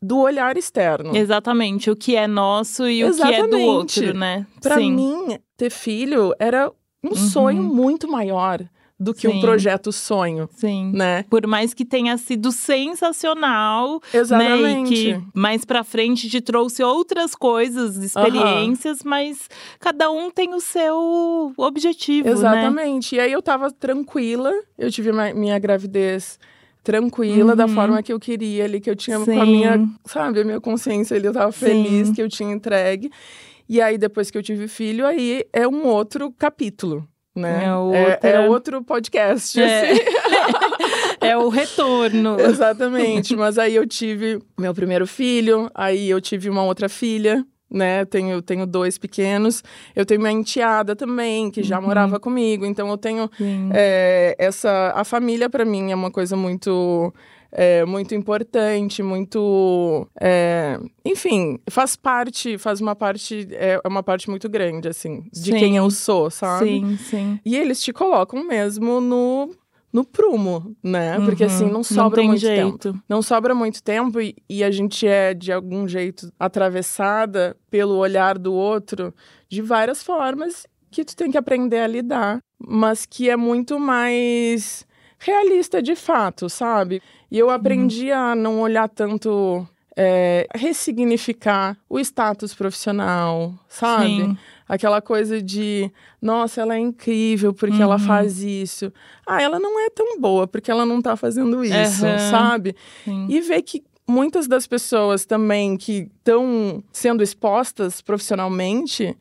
do olhar externo. Exatamente, o que é nosso e o que é do Exatamente. outro, né? Pra sim. mim, ter filho era um sonho muito maior do que um Sim. projeto sonho, Sim. né? Por mais que tenha sido sensacional, né? Exatamente. que mais pra frente te trouxe outras coisas, experiências, mas cada um tem o seu objetivo, né? Exatamente. E aí eu tava tranquila, eu tive minha gravidez tranquila, da Uhum. forma que eu queria ali, que eu tinha com a Sim. minha, sabe, a minha consciência ali, eu tava feliz Sim. que eu tinha entregue. E aí, depois que eu tive filho, aí é um outro capítulo, né? É é, outra- é outro podcast, É. assim. <laughs> É o retorno. <laughs> Exatamente. Mas aí eu tive meu primeiro filho, aí eu tive uma outra filha, né? Tenho, tenho dois pequenos. Eu tenho minha enteada também, que já Uhum. morava comigo. Então eu tenho é, essa. A família, para mim, é uma coisa muito. É, muito importante, muito. é, enfim, faz parte, faz uma parte. É uma parte muito grande, assim, de Sim. quem eu sou, sabe? Sim, sim. E eles te colocam mesmo no, no prumo, né? Porque Uhum. assim, não sobra tem muito jeito. tempo. Não sobra muito tempo e, e a gente é, de algum jeito, atravessada pelo olhar do outro de várias formas que tu tem que aprender a lidar, mas que é muito mais realista de fato, sabe? E eu aprendi a não olhar tanto. é, ressignificar o status profissional, sabe? Sim. Aquela coisa de, nossa, ela é incrível porque ela Uhum. faz isso. Ah, ela não é tão boa porque ela não tá fazendo isso, Aham. sabe? Sim. E ver que muitas das pessoas também que estão sendo expostas profissionalmente,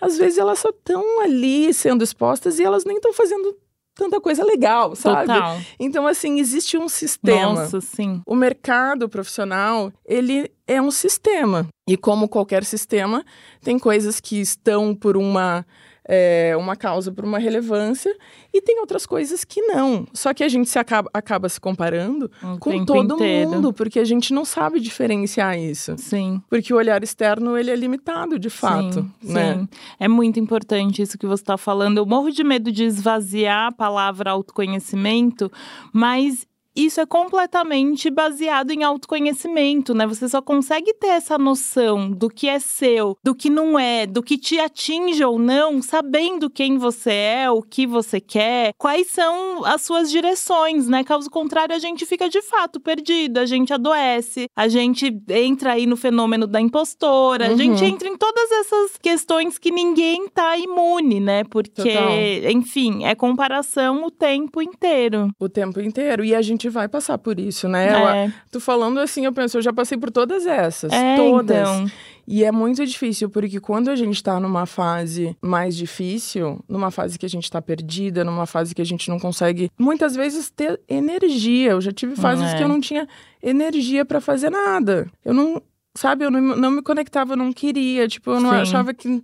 às vezes elas só estão ali sendo expostas e elas nem estão fazendo tanta coisa legal, sabe? Total. Então, assim, existe um sistema. Nossa, sim. O mercado profissional, ele é um sistema. E como qualquer sistema, tem coisas que estão por uma, é, uma causa, por uma relevância, e tem outras coisas que não. Só que a gente se acaba, acaba se comparando O com todo inteiro. mundo, porque a gente não sabe diferenciar isso. Sim. Porque o olhar externo, ele é limitado, de fato, sim, né? sim. É muito importante isso que você está falando. Eu morro de medo de esvaziar a palavra autoconhecimento, mas isso é completamente baseado em autoconhecimento, né? Você só consegue ter essa noção do que é seu, do que não é, do que te atinge ou não, sabendo quem você é, o que você quer, quais são as suas direções, né? Caso contrário, a gente fica de fato perdido, a gente adoece, a gente entra aí no fenômeno da impostora, a Uhum. gente entra em todas essas questões que ninguém tá imune, né? Porque, Total. enfim, é comparação o tempo inteiro. O tempo inteiro. E a gente vai passar por isso, né? É, Tu falando assim, eu penso, eu já passei por todas essas. é todas. então. E é muito difícil, porque quando a gente tá numa fase mais difícil, numa fase que a gente tá perdida, numa fase que a gente não consegue, muitas vezes, ter energia. Eu já tive fases É. que eu não tinha energia pra fazer nada. Eu não, sabe, eu não, não me conectava, eu não queria. Tipo, eu não Sim. achava que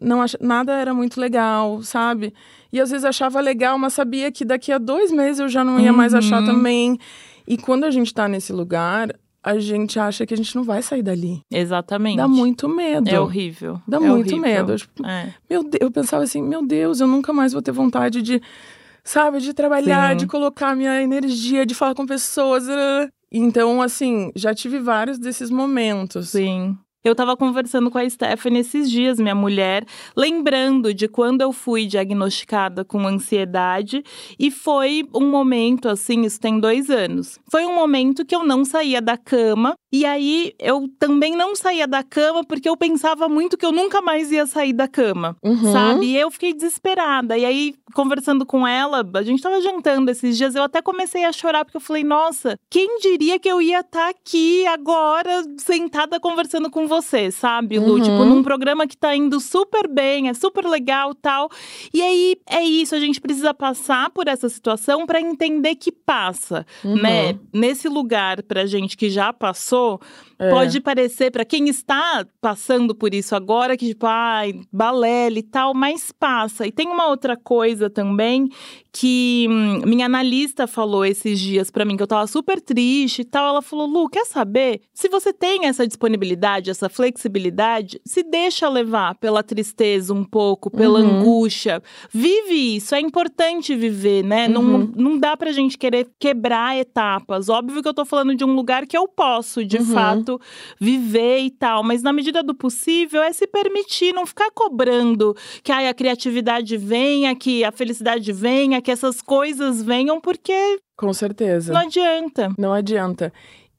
não ach... nada era muito legal, sabe? E às vezes achava legal, mas sabia que daqui a dois meses eu já não ia mais achar Uhum. também. E quando a gente tá nesse lugar, a gente acha que a gente não vai sair dali. Exatamente. Dá muito medo. É horrível. Dá é muito horrível. medo. Eu, tipo, É. meu Deus, eu pensava assim, meu Deus, eu nunca mais vou ter vontade de, sabe, de trabalhar, Sim. de colocar minha energia, de falar com pessoas. ah. Então, assim, já tive vários desses momentos. Sim. Eu tava conversando com a Stephanie esses dias, minha mulher, lembrando de quando eu fui diagnosticada com ansiedade e foi um momento assim, isso tem dois anos. Foi um momento que eu não saía da cama e aí eu também não saía da cama porque eu pensava muito que eu nunca mais ia sair da cama, Uhum. sabe? E eu fiquei desesperada. E aí, conversando com ela, a gente tava jantando esses dias, eu até comecei a chorar porque eu falei, nossa, quem diria que eu ia estar aqui agora, sentada conversando com você, sabe, Lu? Uhum. Tipo, num programa que tá indo super bem, é super legal tal. E aí é isso, a gente precisa passar por essa situação para entender que passa, Uhum. né? Nesse lugar pra gente que já passou, Oh. É. pode parecer pra quem está passando por isso agora que tipo, ai, balele e tal, mas passa. E tem uma outra coisa também que hum, minha analista falou esses dias pra mim que eu tava super triste e tal. Ela falou: "Lu, quer saber? Se você tem essa disponibilidade, essa flexibilidade, se deixa levar pela tristeza um pouco, pela Uhum. angústia. Vive isso, é importante viver, né? Não, Uhum. não dá pra gente querer quebrar etapas. Óbvio que eu tô falando de um lugar que eu posso, de Uhum. fato, viver e tal, mas na medida do possível é se permitir, não ficar cobrando que ai, a criatividade venha, que a felicidade venha, que essas coisas venham, porque Com certeza. não adianta. Não adianta.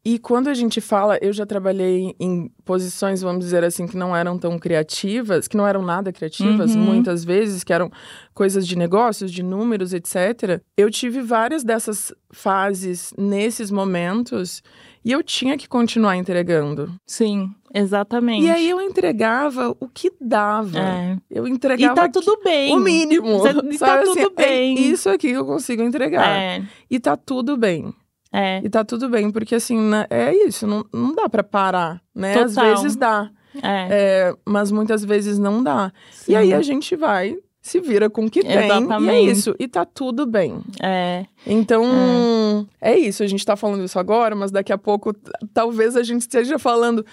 E quando a gente fala, eu já trabalhei em posições, vamos dizer assim, que não eram tão criativas, que não eram nada criativas, Uhum. muitas vezes, que eram coisas de negócios, de números, etc. Eu tive várias dessas fases nesses momentos e eu tinha que continuar entregando. Sim, exatamente. E aí eu entregava o que dava. É. Eu E entregava tá tudo bem. o mínimo. Cê- e tá sabe, tudo assim, é bem. isso aqui que eu consigo entregar. É, E tá tudo bem. É, E tá tudo bem, porque assim, né, é isso, não, não dá pra parar, né? Às Total. vezes dá, é. é, mas muitas vezes não dá. E Sim. aí a gente vai, se vira com o que tem, e é Exatamente. isso. E tá tudo bem. É. Então, é. isso, a gente tá falando isso agora, mas daqui a pouco talvez a gente esteja falando.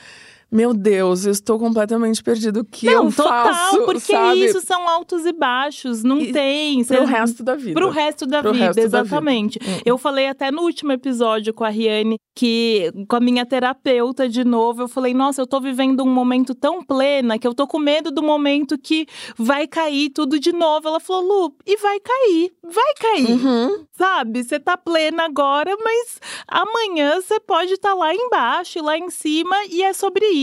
Meu Deus, eu estou completamente perdido. O que Não, eu total, faço? porque sabe? isso são altos e baixos, não E tem. Pro cê- resto da vida. Pro resto da Pro vida, resto da vida. exatamente. Hum. Eu falei até no último episódio com a Riane que, com a minha terapeuta de novo, eu falei: nossa, eu tô vivendo um momento tão plena que eu tô com medo do momento que vai cair tudo de novo. Ela falou: Lu, e vai cair, vai cair, Uhum. sabe? Você tá plena agora, mas amanhã você pode estar lá embaixo e lá em cima, e é sobre isso.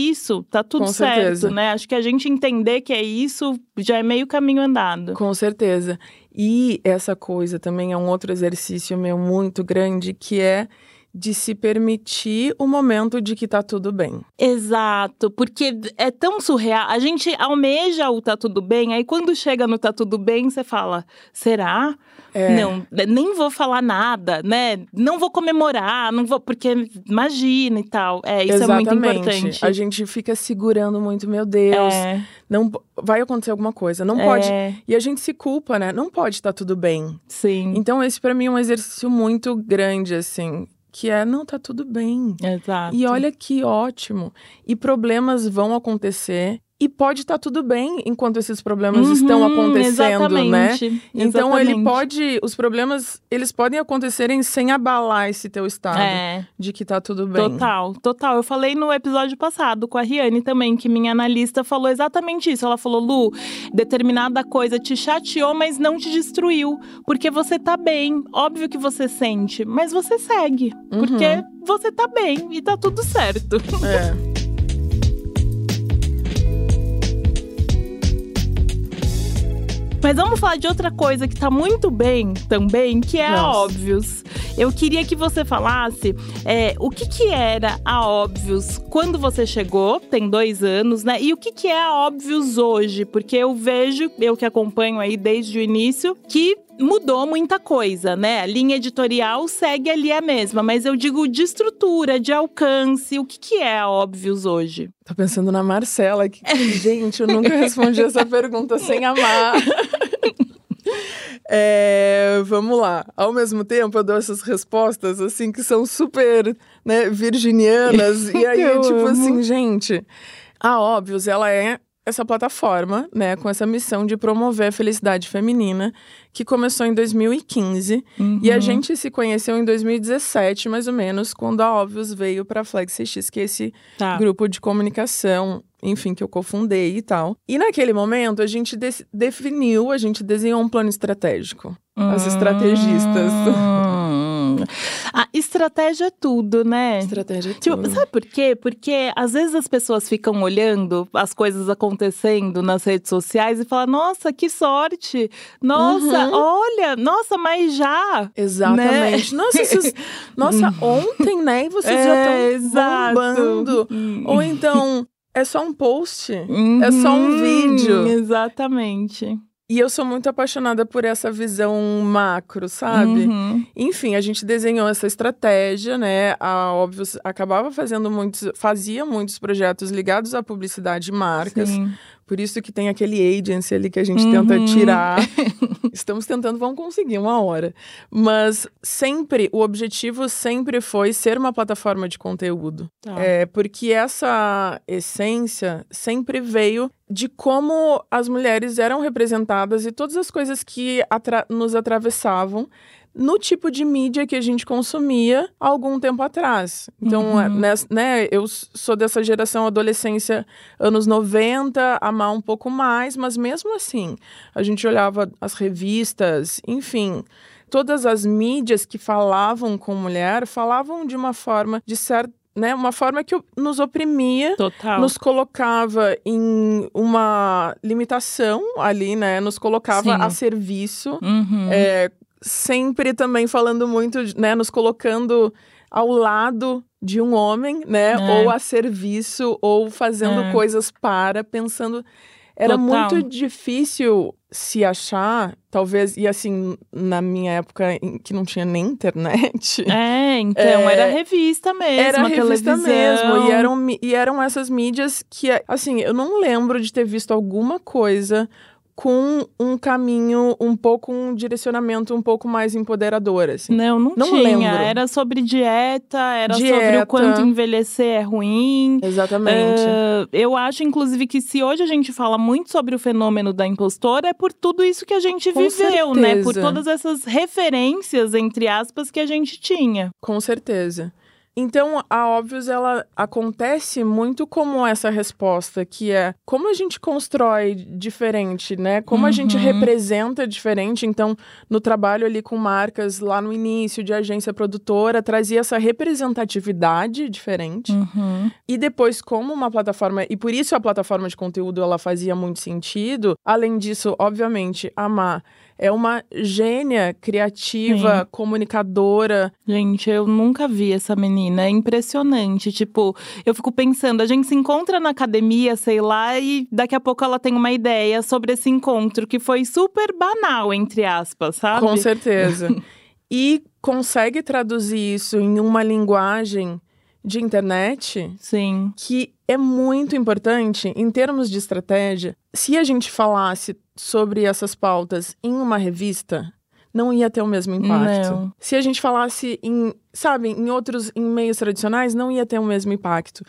Tá tudo Com certo, certeza. né? Acho que a gente entender que é isso já é meio caminho andado. Com certeza. E essa coisa também é um outro exercício meu muito grande, que é de se permitir o momento de que tá tudo bem. Exato, porque é tão surreal. A gente almeja o tá tudo bem, aí quando chega no tá tudo bem, você fala: será? É. Não, nem vou falar nada, né? Não vou comemorar, não vou, porque imagina e tal. É, isso Exatamente. é muito importante. A gente fica segurando muito, meu Deus, é, não vai acontecer alguma coisa, não pode. é, E a gente se culpa, né? Não pode estar tudo bem. sim, Então esse pra mim é um exercício muito grande assim, que é não tá tudo bem. exato. E olha que ótimo. E problemas vão acontecer. E pode estar tudo bem enquanto esses problemas estão Uhum, acontecendo, né? exatamente, Então ele exatamente. pode, os problemas, eles podem acontecerem sem abalar esse teu estado É. de que tá tudo bem. Total, total. Eu falei no episódio passado com a Riane também, que minha analista falou exatamente isso. Ela falou: Lu, determinada coisa te chateou, mas não te destruiu. Porque você tá bem. Óbvio que você sente, mas você segue. Porque você tá bem e tá tudo certo. É. <laughs> Mas vamos falar de outra coisa que tá muito bem também, que é a Nossa. Óbvios. Eu queria que você falasse é, o que, que era a Óbvios quando você chegou, tem dois anos, né? E o que, que é a Óbvios hoje? Porque eu vejo, eu que acompanho aí desde o início, que mudou muita coisa, né? A linha editorial segue ali a mesma, mas eu digo de estrutura, de alcance. O que, que é a Óbvios hoje? Tô pensando na Marcela. Que, <laughs> gente, eu nunca respondi essa pergunta sem amar. <laughs> É, vamos lá. Ao mesmo tempo, eu dou essas respostas, assim, que são super, né, virginianas. <laughs> e aí, Eu tipo amo. assim, gente, a Óbvios, ela é essa plataforma, né, com essa missão de promover a felicidade feminina, que começou em 2015 uhum. e a gente se conheceu em 2017, mais ou menos, quando a Óbvios veio para a FlexX, que é esse tá. grupo de comunicação, enfim, que eu cofundei e tal. E naquele momento a gente de definiu, a gente desenhou um plano estratégico. As estrategistas. A estratégia é tudo, né? Estratégia é tipo, tudo. Sabe por quê? Porque às vezes as pessoas ficam olhando as coisas acontecendo nas redes sociais e falam: nossa, que sorte! Nossa, uhum. olha, nossa, mas já. Exatamente. Né? Nossa, esses, <laughs> nossa, ontem, né? E vocês é, já estão bombando. Hum. Ou então. É só um post, uhum, é só um vídeo. Exatamente. E eu sou muito apaixonada por essa visão macro, sabe? Uhum. Enfim, a gente desenhou essa estratégia, né? A óbvio acabava fazendo muitos, fazia muitos projetos ligados à publicidade e marcas. Sim. Por isso que tem aquele agency ali que a gente uhum. tenta tirar. <laughs> Estamos tentando, vamos conseguir uma hora. Mas sempre, o objetivo sempre foi ser uma plataforma de conteúdo. Tá. É, porque essa essência sempre veio de como as mulheres eram representadas e todas as coisas que atra nos atravessavam no tipo de mídia que a gente consumia algum tempo atrás. Então, é, uhum. né, eu sou dessa geração adolescência anos 90, amar um pouco mais, mas mesmo assim, a gente olhava as revistas, enfim, todas as mídias que falavam com mulher falavam de uma forma de certa né, uma forma que nos oprimia, Total. nos colocava em uma limitação ali, né, nos colocava Sim. a serviço, uhum. é, sempre também falando muito, né, nos colocando ao lado de um homem, né, é. ou a serviço, ou fazendo é. coisas para, pensando. Era Total. muito difícil se achar, talvez, e assim, na minha época em que não tinha nem internet. <laughs> É, então, é, era revista mesmo. Era revista televisão. mesmo. E eram, e eram essas mídias que, assim, eu não lembro de ter visto alguma coisa com um caminho um pouco um direcionamento um pouco mais empoderador assim. Não, não, não tinha. Lembro. Era sobre dieta, era dieta. sobre o quanto envelhecer é ruim. Exatamente. Uh, eu acho inclusive que se hoje a gente fala muito sobre o fenômeno da impostora é por tudo isso que a gente com viveu, certeza. né? Por todas essas referências entre aspas que a gente tinha. Com certeza. Então, a Óbvios, ela acontece muito como essa resposta, que é como a gente constrói diferente, né? Como uhum. a gente uhum. representa diferente. Então, no trabalho ali com marcas, lá no início, de agência produtora, trazia essa representatividade diferente. Uhum. E depois, como uma plataforma... E por isso a plataforma de conteúdo, ela fazia muito sentido. Além disso, obviamente, amar é uma gênia criativa, Sim. comunicadora. Gente, eu nunca vi essa menina. É impressionante. Tipo, eu fico pensando, a gente se encontra na academia, sei lá, e daqui a pouco ela tem uma ideia sobre esse encontro que foi super banal, entre aspas, sabe? Com certeza. <laughs> e consegue traduzir isso em uma linguagem de internet. Sim. Que é muito importante em termos de estratégia. Se a gente falasse sobre essas pautas em uma revista, não ia ter o mesmo impacto. Não. Se a gente falasse em, sabe, em outros em meios tradicionais, não ia ter o mesmo impacto.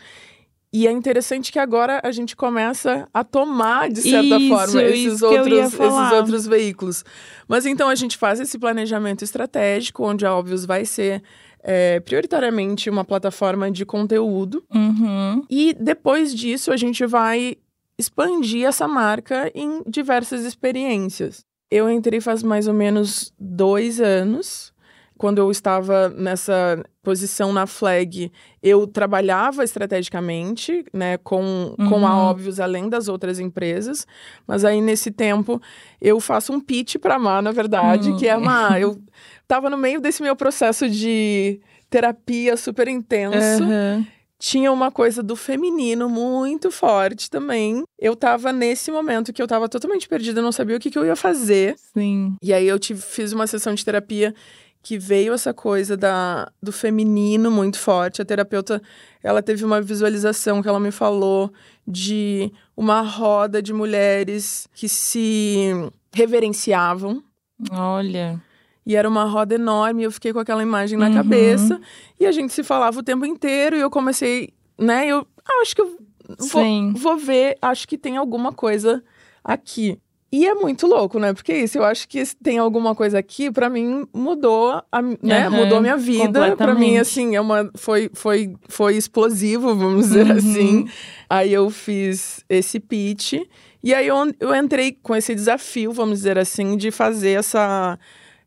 E é interessante que agora a gente começa a tomar, de certa isso, forma, esses outros, esses outros veículos. Mas então a gente faz esse planejamento estratégico, onde a Óbvios vai ser é, prioritariamente uma plataforma de conteúdo. Uhum. E depois disso, a gente vai expandir essa marca em diversas experiências. Eu entrei faz mais ou menos dois anos. Quando eu estava nessa posição na Flag, eu trabalhava estrategicamente, né, com, uhum. com a uhum. Óbvios, além das outras empresas. Mas aí, nesse tempo, eu faço um pitch para Má, na verdade, uhum. que é uma... Eu estava no meio desse meu processo de terapia super intenso. Uhum tinha uma coisa do feminino muito forte também. Eu tava nesse momento que eu tava totalmente perdida, não sabia o que, que eu ia fazer. Sim. E aí eu tive, fiz uma sessão de terapia que veio essa coisa da, do feminino muito forte. A terapeuta, ela teve uma visualização que ela me falou de uma roda de mulheres que se reverenciavam. Olha. E era uma roda enorme, eu fiquei com aquela imagem na uhum. cabeça. E a gente se falava o tempo inteiro e eu comecei, né? Eu ah, acho que eu vou, vou ver, acho que tem alguma coisa aqui. E é muito louco, né? Porque isso, eu acho que tem alguma coisa aqui, pra mim mudou, a, né? Aham, mudou minha vida. Pra mim, assim, é uma, foi, foi, foi explosivo, vamos dizer Uhum. assim. Aí eu fiz esse pitch. E aí eu, eu entrei com esse desafio, vamos dizer assim, de fazer essa.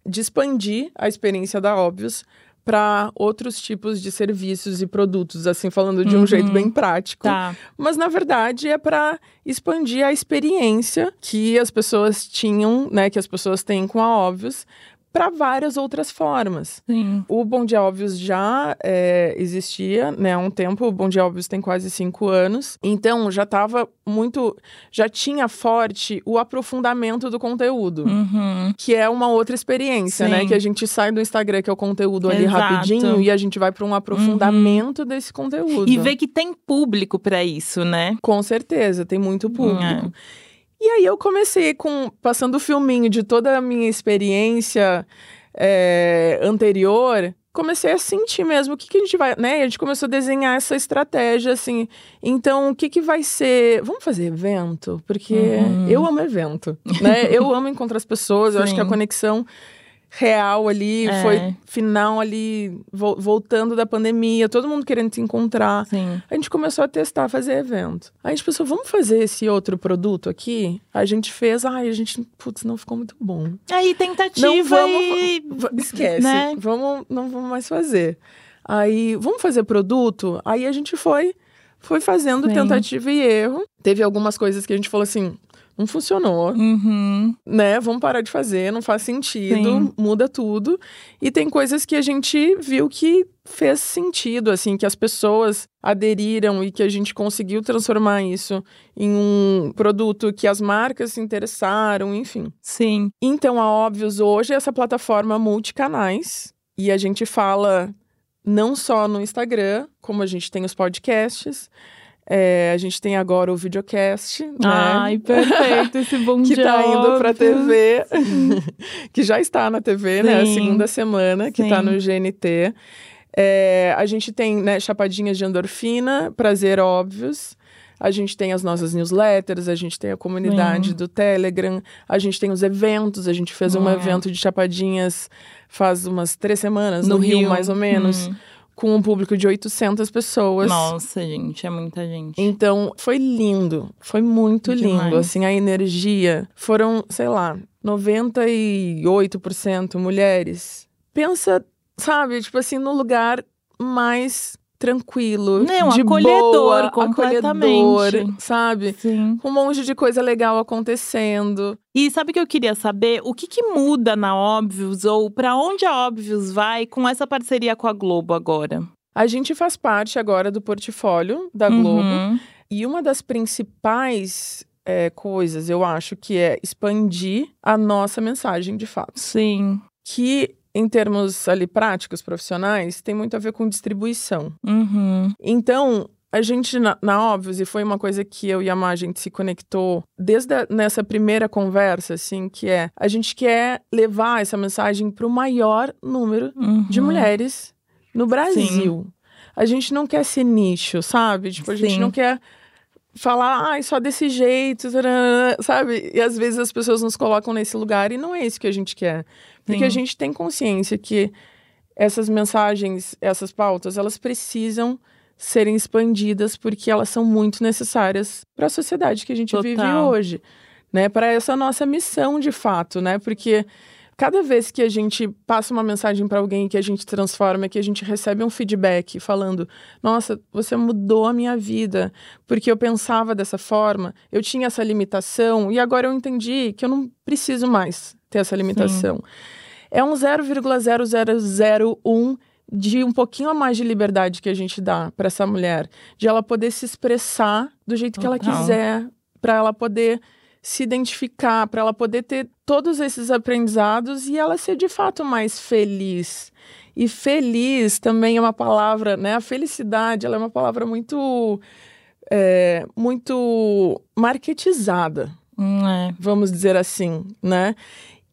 de expandir a experiência da Óbvios para outros tipos de serviços e produtos, assim, falando de um Uhum. jeito bem prático. Tá. Mas na verdade é para expandir a experiência que as pessoas tinham, né, que as pessoas têm com a Óbvios, para várias outras formas. Sim. O Bom Dia Óbvios já é, existia, né, há um tempo. O Bom Dia Óbvios tem quase cinco anos. Então, já estava muito... Já tinha forte o aprofundamento do conteúdo. Uhum. Que é uma outra experiência, Sim. né? Que a gente sai do Instagram, que é o conteúdo ali Exato. Uhum. rapidinho, e a gente vai para um aprofundamento desse conteúdo. E ver que tem público pra isso, né? Com certeza, tem muito público. É. E aí eu comecei com passando o filminho de toda a minha experiência é, anterior. Comecei a sentir mesmo o que, que a gente vai, né? E a gente começou a desenhar essa estratégia, assim. Então, o que, que vai ser? Vamos fazer evento? Porque Uhum. eu amo evento, né? eu amo encontrar as pessoas. Eu acho que a Sim. conexão real ali É. foi final ali, vo- voltando da pandemia, todo mundo querendo se encontrar. Sim. A gente começou a testar, fazer evento. Aí a gente pensou, vamos fazer esse outro produto aqui? A gente fez, ai, a gente, putz, não ficou muito bom. Aí, tentativa Não vamos, e... <laughs> esquece, né? vamos, não vamos mais fazer. Aí, vamos fazer produto? Aí a gente foi, foi fazendo Sim. tentativa e erro. Teve algumas coisas que a gente falou assim, não funcionou, Uhum. né? Vamos parar de fazer, não faz sentido, Sim. muda tudo. E tem coisas que a gente viu que fez sentido, assim, que as pessoas aderiram e que a gente conseguiu transformar isso em um produto que as marcas se interessaram, enfim. Sim. Então, a Óbvios hoje é essa plataforma multicanais e a gente fala não só no Instagram, como a gente tem os podcasts, é, a gente tem agora o videocast, né? Ai, perfeito esse bom <laughs> que dia. tá indo pra óbvio. TV, <laughs> que já está na TV, né? A Sim. segunda semana, que tá Sim. no GNT. É, a gente tem, né, chapadinhas de endorfina, prazer óbvios. A gente tem as nossas newsletters, a gente tem a comunidade Sim. do Telegram, a gente tem os eventos, a gente fez um evento de chapadinhas faz umas três semanas, no, No Rio, Rio. mais ou menos, Hum. Com um público de 800 pessoas. Nossa, gente, é muita gente. Então, foi lindo. Foi muito Demais. lindo. Assim, a energia. Foram, sei lá, 98% mulheres. Pensa, sabe, tipo assim, no lugar mais tranquilo. Não, de acolhedor, boa, completamente. acolhedor, sabe? Sim. Com um monte de coisa legal acontecendo. E sabe o que eu queria saber? O que, que muda na Óbvios ou pra onde a Óbvios vai com essa parceria com a Globo agora? A gente faz parte agora do portfólio da Globo. Uhum. E uma das principais é, coisas, eu acho, que é expandir a nossa mensagem de fato. Sim. Que, em termos ali práticos, profissionais, tem muito a ver com distribuição. Uhum. Então, a gente, na, na Óbvios, e foi uma coisa que eu e a Má, a gente se conectou desde a, nessa primeira conversa, assim, que é, a gente quer levar essa mensagem para o maior número Uhum. de mulheres no Brasil. A gente não quer ser nicho, sabe? Tipo, a gente Sim. não quer falar, ai, só desse jeito, tarará", sabe? E às vezes as pessoas nos colocam nesse lugar e não é isso que a gente quer. Porque Sim. a gente tem consciência que essas mensagens, essas pautas, elas precisam serem expandidas porque elas são muito necessárias para a sociedade que a gente vive Total. hoje, né? Para essa nossa missão de fato, né? Porque cada vez que a gente passa uma mensagem para alguém que a gente transforma, que a gente recebe um feedback falando: "Nossa, você mudou a minha vida, porque eu pensava dessa forma, eu tinha essa limitação e agora eu entendi que eu não preciso mais ter essa limitação". É um 0,0001 de um pouquinho a mais de liberdade que a gente dá para essa mulher, de ela poder se expressar do jeito que ela Total. quiser, para ela poder se identificar, para ela poder ter todos esses aprendizados e ela ser de fato mais feliz. E feliz também é uma palavra, né? A felicidade, ela é uma palavra muito é, muito marketizada, Hum, é. vamos dizer assim, né?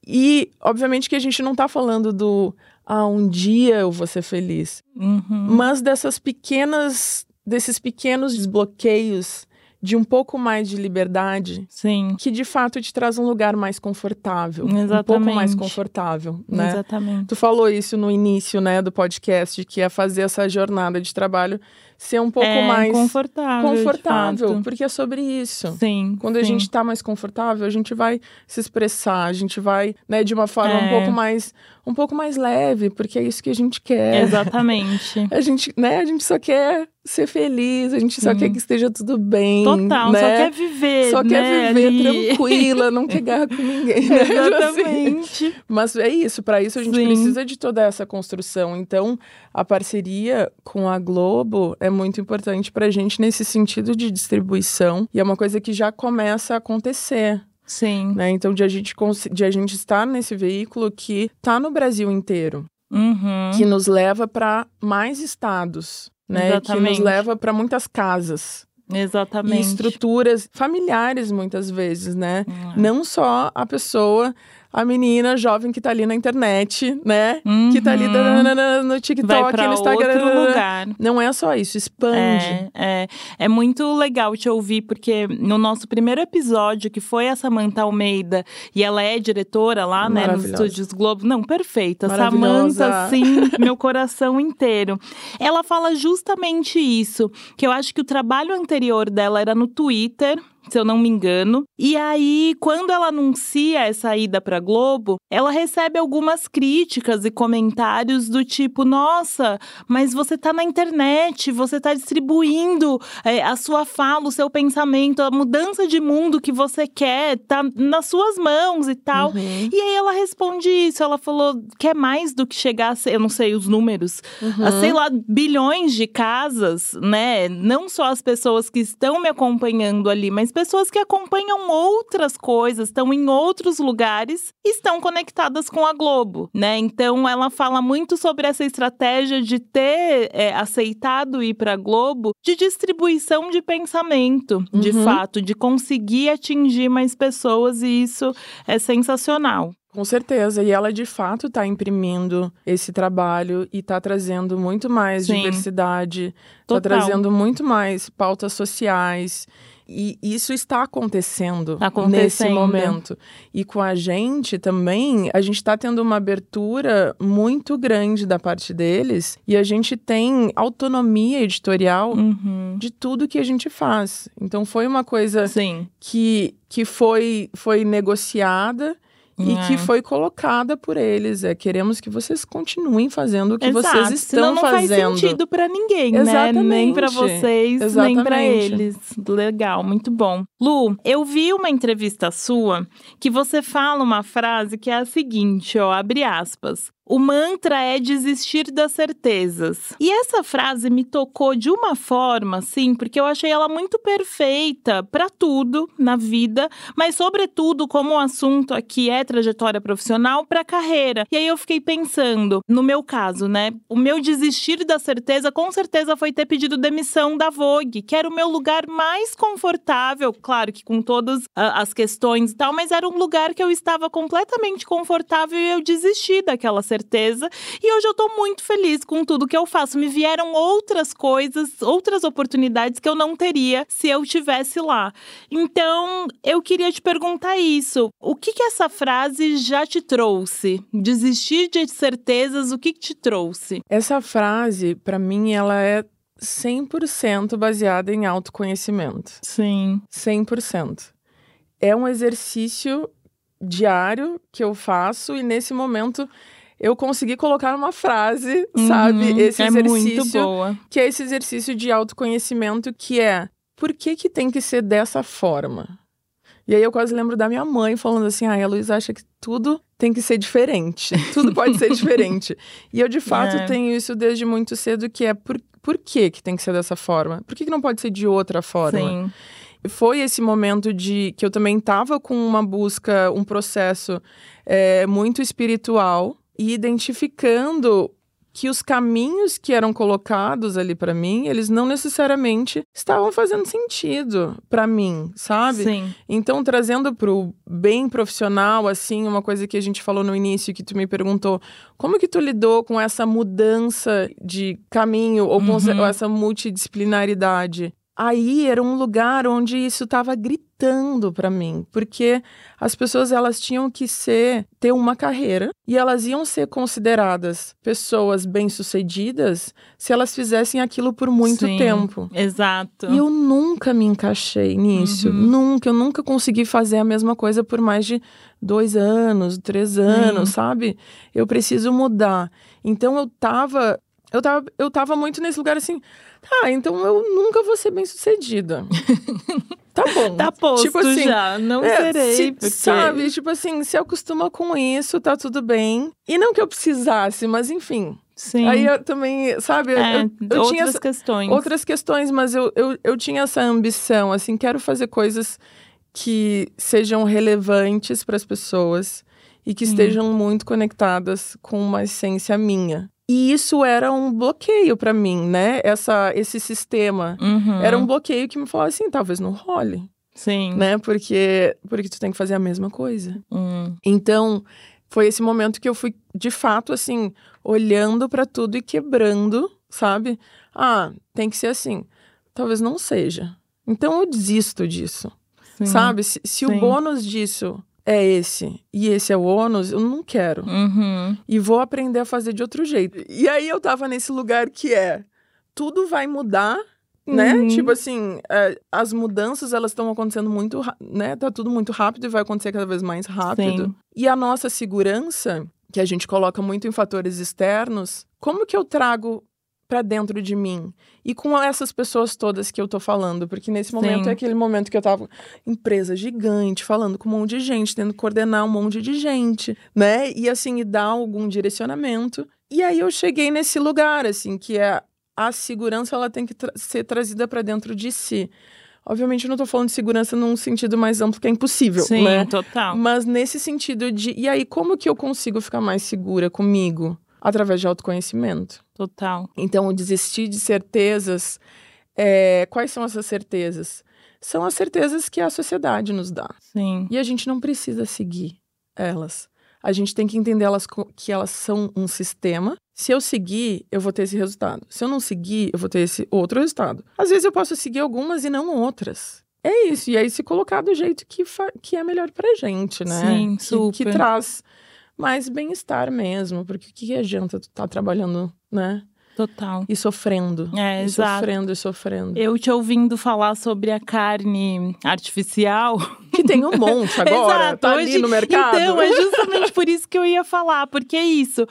E, obviamente, que a gente não tá falando do ah, um dia eu vou ser feliz, Uhum. mas dessas pequenas desses pequenos desbloqueios de um pouco mais de liberdade, Sim. que de fato te traz um lugar mais confortável, Exatamente. um pouco mais confortável, né? Exatamente. Tu falou isso no início, né, do podcast, que é fazer essa jornada de trabalho ser um pouco é mais confortável. confortável, porque é sobre isso. Sim. Quando a sim. gente tá mais confortável, a gente vai se expressar, a gente vai, né, de uma forma um É. pouco mais um pouco mais leve, porque é isso que a gente quer. Exatamente. <laughs> A gente, né, a gente só quer ser feliz, a gente só Sim. quer que esteja tudo bem, Total, né? só quer viver. Só né, quer viver ali. tranquila, não <laughs> quer guerra com ninguém. né? <laughs> Tipo assim. Exatamente. Mas é isso, para isso a gente Sim. precisa de toda essa construção. Então, a parceria com a Globo é muito importante para a gente nesse sentido de distribuição e é uma coisa que já começa a acontecer. Sim. Né? Então, de a, gente, de a gente estar nesse veículo que está no Brasil inteiro, Uhum. que nos leva para mais estados, né? que nos Exatamente. leva para muitas casas e Exatamente. estruturas familiares, muitas vezes, né? Hum. Não só a pessoa, a menina jovem que tá ali na internet, né? Que tá ali Uhum. no TikTok, no Instagram. outro lugar. Não é só isso, expande. É, é, é muito legal te ouvir, porque no nosso primeiro episódio, que foi a Samantha Almeida, e ela é diretora lá, né, nos. Estúdios Globo. Não, perfeita. Maravilhosa. Samantha, sim, <laughs> meu coração inteiro. Ela fala justamente isso, que eu acho que o trabalho anterior dela era no Twitter. Se eu não me engano. E aí, quando ela anuncia essa ida pra Globo, ela recebe algumas críticas e comentários do tipo: nossa, mas você tá na internet, você tá distribuindo é, a sua fala, o seu pensamento, a mudança de mundo que você quer, tá nas suas mãos e tal. Uhum, E aí ela responde isso, ela falou que é mais do que chegar a ser, eu não sei os números, uhum. a, sei lá, bilhões de casas, né? Não só as pessoas que estão me acompanhando ali, mas pessoas que acompanham outras coisas, estão em outros lugares, estão conectadas com a Globo, né? Então ela fala muito sobre essa estratégia de ter é, aceitado ir para a Globo de distribuição de pensamento, de Uhum. fato, de conseguir atingir mais pessoas e isso é sensacional. Com certeza. E ela, de fato, está imprimindo esse trabalho e está trazendo muito mais Sim. diversidade, está trazendo muito mais pautas sociais. E isso está acontecendo, Tá acontecendo. nesse momento. E com a gente também, a gente está tendo uma abertura muito grande da parte deles e a gente tem autonomia editorial Uhum. de tudo que a gente faz. Então foi uma coisa Sim. que, que foi, foi negociada e É. que foi colocada por eles. É, queremos que vocês continuem fazendo o que Exato, vocês senão estão não fazendo. faz sentido pra ninguém, né? Exatamente. Nem pra vocês, nem pra Exatamente. eles. Legal, muito bom. Lu, eu vi uma entrevista sua que você fala uma frase que é a seguinte, ó, abre aspas. O mantra é desistir das certezas. E essa frase me tocou de uma forma, assim, porque eu achei ela muito perfeita pra tudo na vida, mas sobretudo como o assunto aqui é trajetória profissional pra carreira. E aí eu fiquei pensando, no meu caso, né? O meu desistir da certeza com certeza foi ter pedido demissão da Vogue, que era o meu lugar mais confortável, claro que com todas as questões e tal, mas era um lugar que eu estava completamente confortável e eu desisti daquela certeza. E hoje eu tô muito feliz com tudo que eu faço. Me vieram outras coisas, outras oportunidades que eu não teria se eu tivesse lá. Então, eu queria te perguntar isso. O que que essa frase já te trouxe? Desistir de certezas, o que que te trouxe? Essa frase, para mim, ela é 100% baseada em autoconhecimento. Sim. 100%. É um exercício diário que eu faço e nesse momento eu consegui colocar uma frase, sabe? Uhum, Esse é muito exercício boa. que é esse exercício de autoconhecimento que é por que que tem que ser dessa forma? E aí eu quase lembro da minha mãe falando assim, ah, a Luísa acha que tudo tem que ser diferente, tudo pode ser diferente. <laughs> E eu de fato É. tenho isso desde muito cedo que é por, por que que tem que ser dessa forma? Por que que não pode ser de outra forma? Sim. foi esse momento de que eu também estava com uma busca, um processo é, muito espiritual e identificando que os caminhos que eram colocados ali para mim, eles não necessariamente estavam fazendo sentido para mim, sabe? Sim. Então, trazendo pro bem profissional, assim, uma coisa que a gente falou no início, que tu me perguntou, como que tu lidou com essa mudança de caminho ou com Uhum. essa multidisciplinaridade? Aí era um lugar onde isso estava gritando para mim, porque as pessoas elas tinham que ser ter uma carreira e elas iam ser consideradas pessoas bem-sucedidas se elas fizessem aquilo por muito Sim. tempo. Exato. E eu nunca me encaixei nisso. Uhum. Nunca. Eu nunca consegui fazer a mesma coisa por mais de dois anos, três anos, sabe? Eu preciso mudar. Então eu tava. Eu tava, eu tava muito nesse lugar assim. Ah, então eu nunca vou ser bem sucedida. <laughs> tá bom. Tá posto Tipo assim, já, não é, serei, se- porque... Sabe? Tipo assim, se acostuma com isso, tá tudo bem. E não que eu precisasse, mas enfim. Sim. Aí eu também, sabe? eu- é, eu, eu outras tinha essa- questões. outras questões, mas eu, eu, eu tinha essa ambição, assim, quero fazer coisas que sejam relevantes para as pessoas e que estejam muito conectadas com uma essência minha. E isso era um bloqueio para mim, né? Essa, esse sistema. Uhum. Era um bloqueio que me falava assim, talvez não role, Sim. né? Porque, porque tu tem que fazer a mesma coisa. Hum. Então, foi esse momento que eu fui, de fato, assim, olhando para tudo e quebrando, sabe? Ah, tem que ser assim. Talvez não seja. Então eu desisto disso, Sim. sabe? Se, se o bônus disso é esse e esse é o ônus, eu não quero. Uhum. E vou aprender a fazer de outro jeito. E aí eu tava nesse lugar que é tudo vai mudar, né? Uhum. Tipo assim, é, as mudanças elas estão acontecendo muito, né? Tá tudo muito rápido e vai acontecer cada vez mais rápido. Sim. E a nossa segurança, que a gente coloca muito em fatores externos, como que eu trago pra dentro de mim? E com essas pessoas todas que eu tô falando, porque nesse momento Sim. é aquele momento que eu tava empresa gigante, falando com um monte de gente, tendo que coordenar um monte de gente, né? E assim, e dar algum direcionamento. E aí eu cheguei nesse lugar, assim, que é a segurança, ela tem que tra- ser trazida pra dentro de si. Obviamente, eu não tô falando de segurança num sentido mais amplo, que é impossível, Sim, né? total. Mas nesse sentido de. E aí, como que eu consigo ficar mais segura comigo? Através de autoconhecimento. Total. Então, desistir de certezas. é, Quais são essas certezas? São as certezas que a sociedade nos dá. Sim. E a gente não precisa seguir elas. A gente tem que entender elas que elas são um sistema. Se eu seguir, eu vou ter esse resultado. Se eu não seguir, eu vou ter esse outro resultado. Às vezes eu posso seguir algumas e não outras. É isso. E aí se colocar do jeito que, que é melhor pra gente, né? Sim, que, super. que traz mais bem-estar mesmo. Porque o que, adianta tu estar trabalhando, né? Total. E sofrendo. É, e exato. sofrendo e sofrendo. Eu te ouvindo falar sobre a carne artificial. Que tem um monte <laughs> agora. Exato, tá hoje- ali no mercado. Então, é justamente por isso que eu ia falar, porque é isso.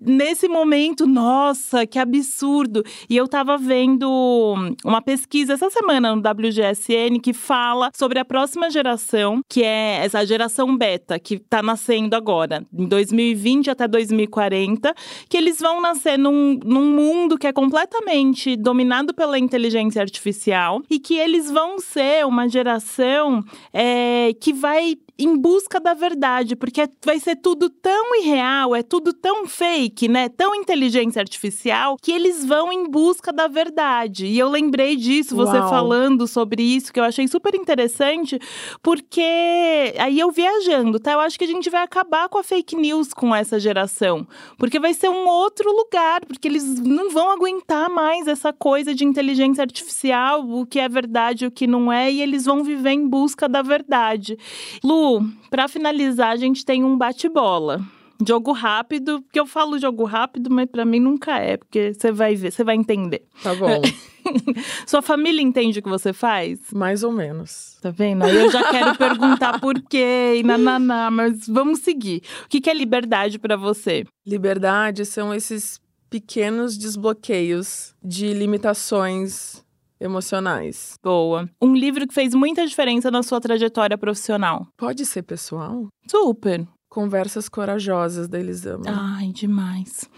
Nesse momento, nossa, que absurdo. E eu tava vendo uma pesquisa essa semana no WGSN que fala sobre a próxima geração, que é essa geração beta, que tá nascendo agora, em 2020 até 2040, que eles vão nascer num, num mundo que é completamente dominado pela inteligência artificial e que eles vão ser uma geração é, que vai em busca da verdade, porque vai ser tudo tão irreal, é tudo tão fake, né? Tão inteligência artificial, que eles vão em busca da verdade. E eu lembrei disso, você Uau. falando sobre isso, que eu achei super interessante, porque aí eu viajando, tá? Eu acho que a gente vai acabar com a fake news com essa geração, porque vai ser um outro lugar, porque eles não vão aguentar mais essa coisa de inteligência artificial, o que é verdade e o que não é, e eles vão viver em busca da verdade. Lu, pra finalizar, a gente tem um bate-bola. Jogo rápido, porque eu falo jogo rápido, mas pra mim nunca é, porque você vai ver, você vai entender. Tá bom. <laughs> Sua família entende o que você faz? Mais ou menos. Tá vendo? Aí eu já quero perguntar <laughs> por quê e nananá, mas vamos seguir. O que que é liberdade pra você? Liberdade são esses pequenos desbloqueios de limitações emocionais. Boa. Um livro que fez muita diferença na sua trajetória profissional. Pode ser pessoal? Super. Conversas corajosas da Elisama. Ai, demais.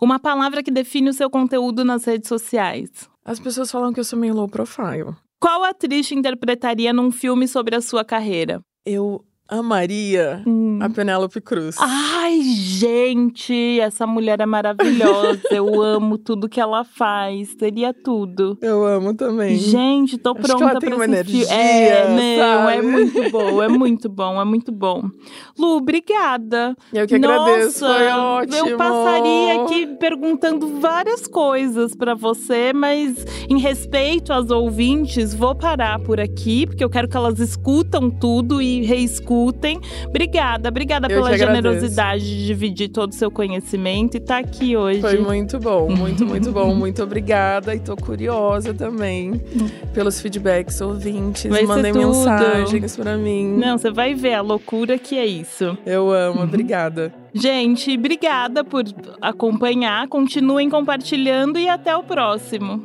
Uma palavra que define o seu conteúdo nas redes sociais. As pessoas falam que eu sou meio low profile. Qual atriz te interpretaria num filme sobre a sua carreira? Eu amaria Hum. A Penélope Cruz. Ai, gente, essa mulher é maravilhosa. Eu <laughs> amo tudo que ela faz. Teria tudo. Eu amo também. Gente, tô Acho que pronta uma esse energia, filme. É, não, é muito bom, é muito bom, é muito bom. Lu, obrigada. Eu que agradeço, Nossa, foi ótimo. Eu passaria aqui perguntando várias coisas pra você, mas em respeito às ouvintes, vou parar por aqui, porque eu quero que elas escutam tudo e reescutem. Obrigada, obrigada Eu pela generosidade de dividir todo o seu conhecimento e tá aqui hoje. Foi muito bom, muito, muito bom. <laughs> Muito obrigada. E tô curiosa também pelos feedbacks ouvintes. Vai Mandem mensagens pra mim. Não, você vai ver a loucura que é isso. Eu amo, obrigada. Gente, obrigada por acompanhar. Continuem compartilhando e até o próximo.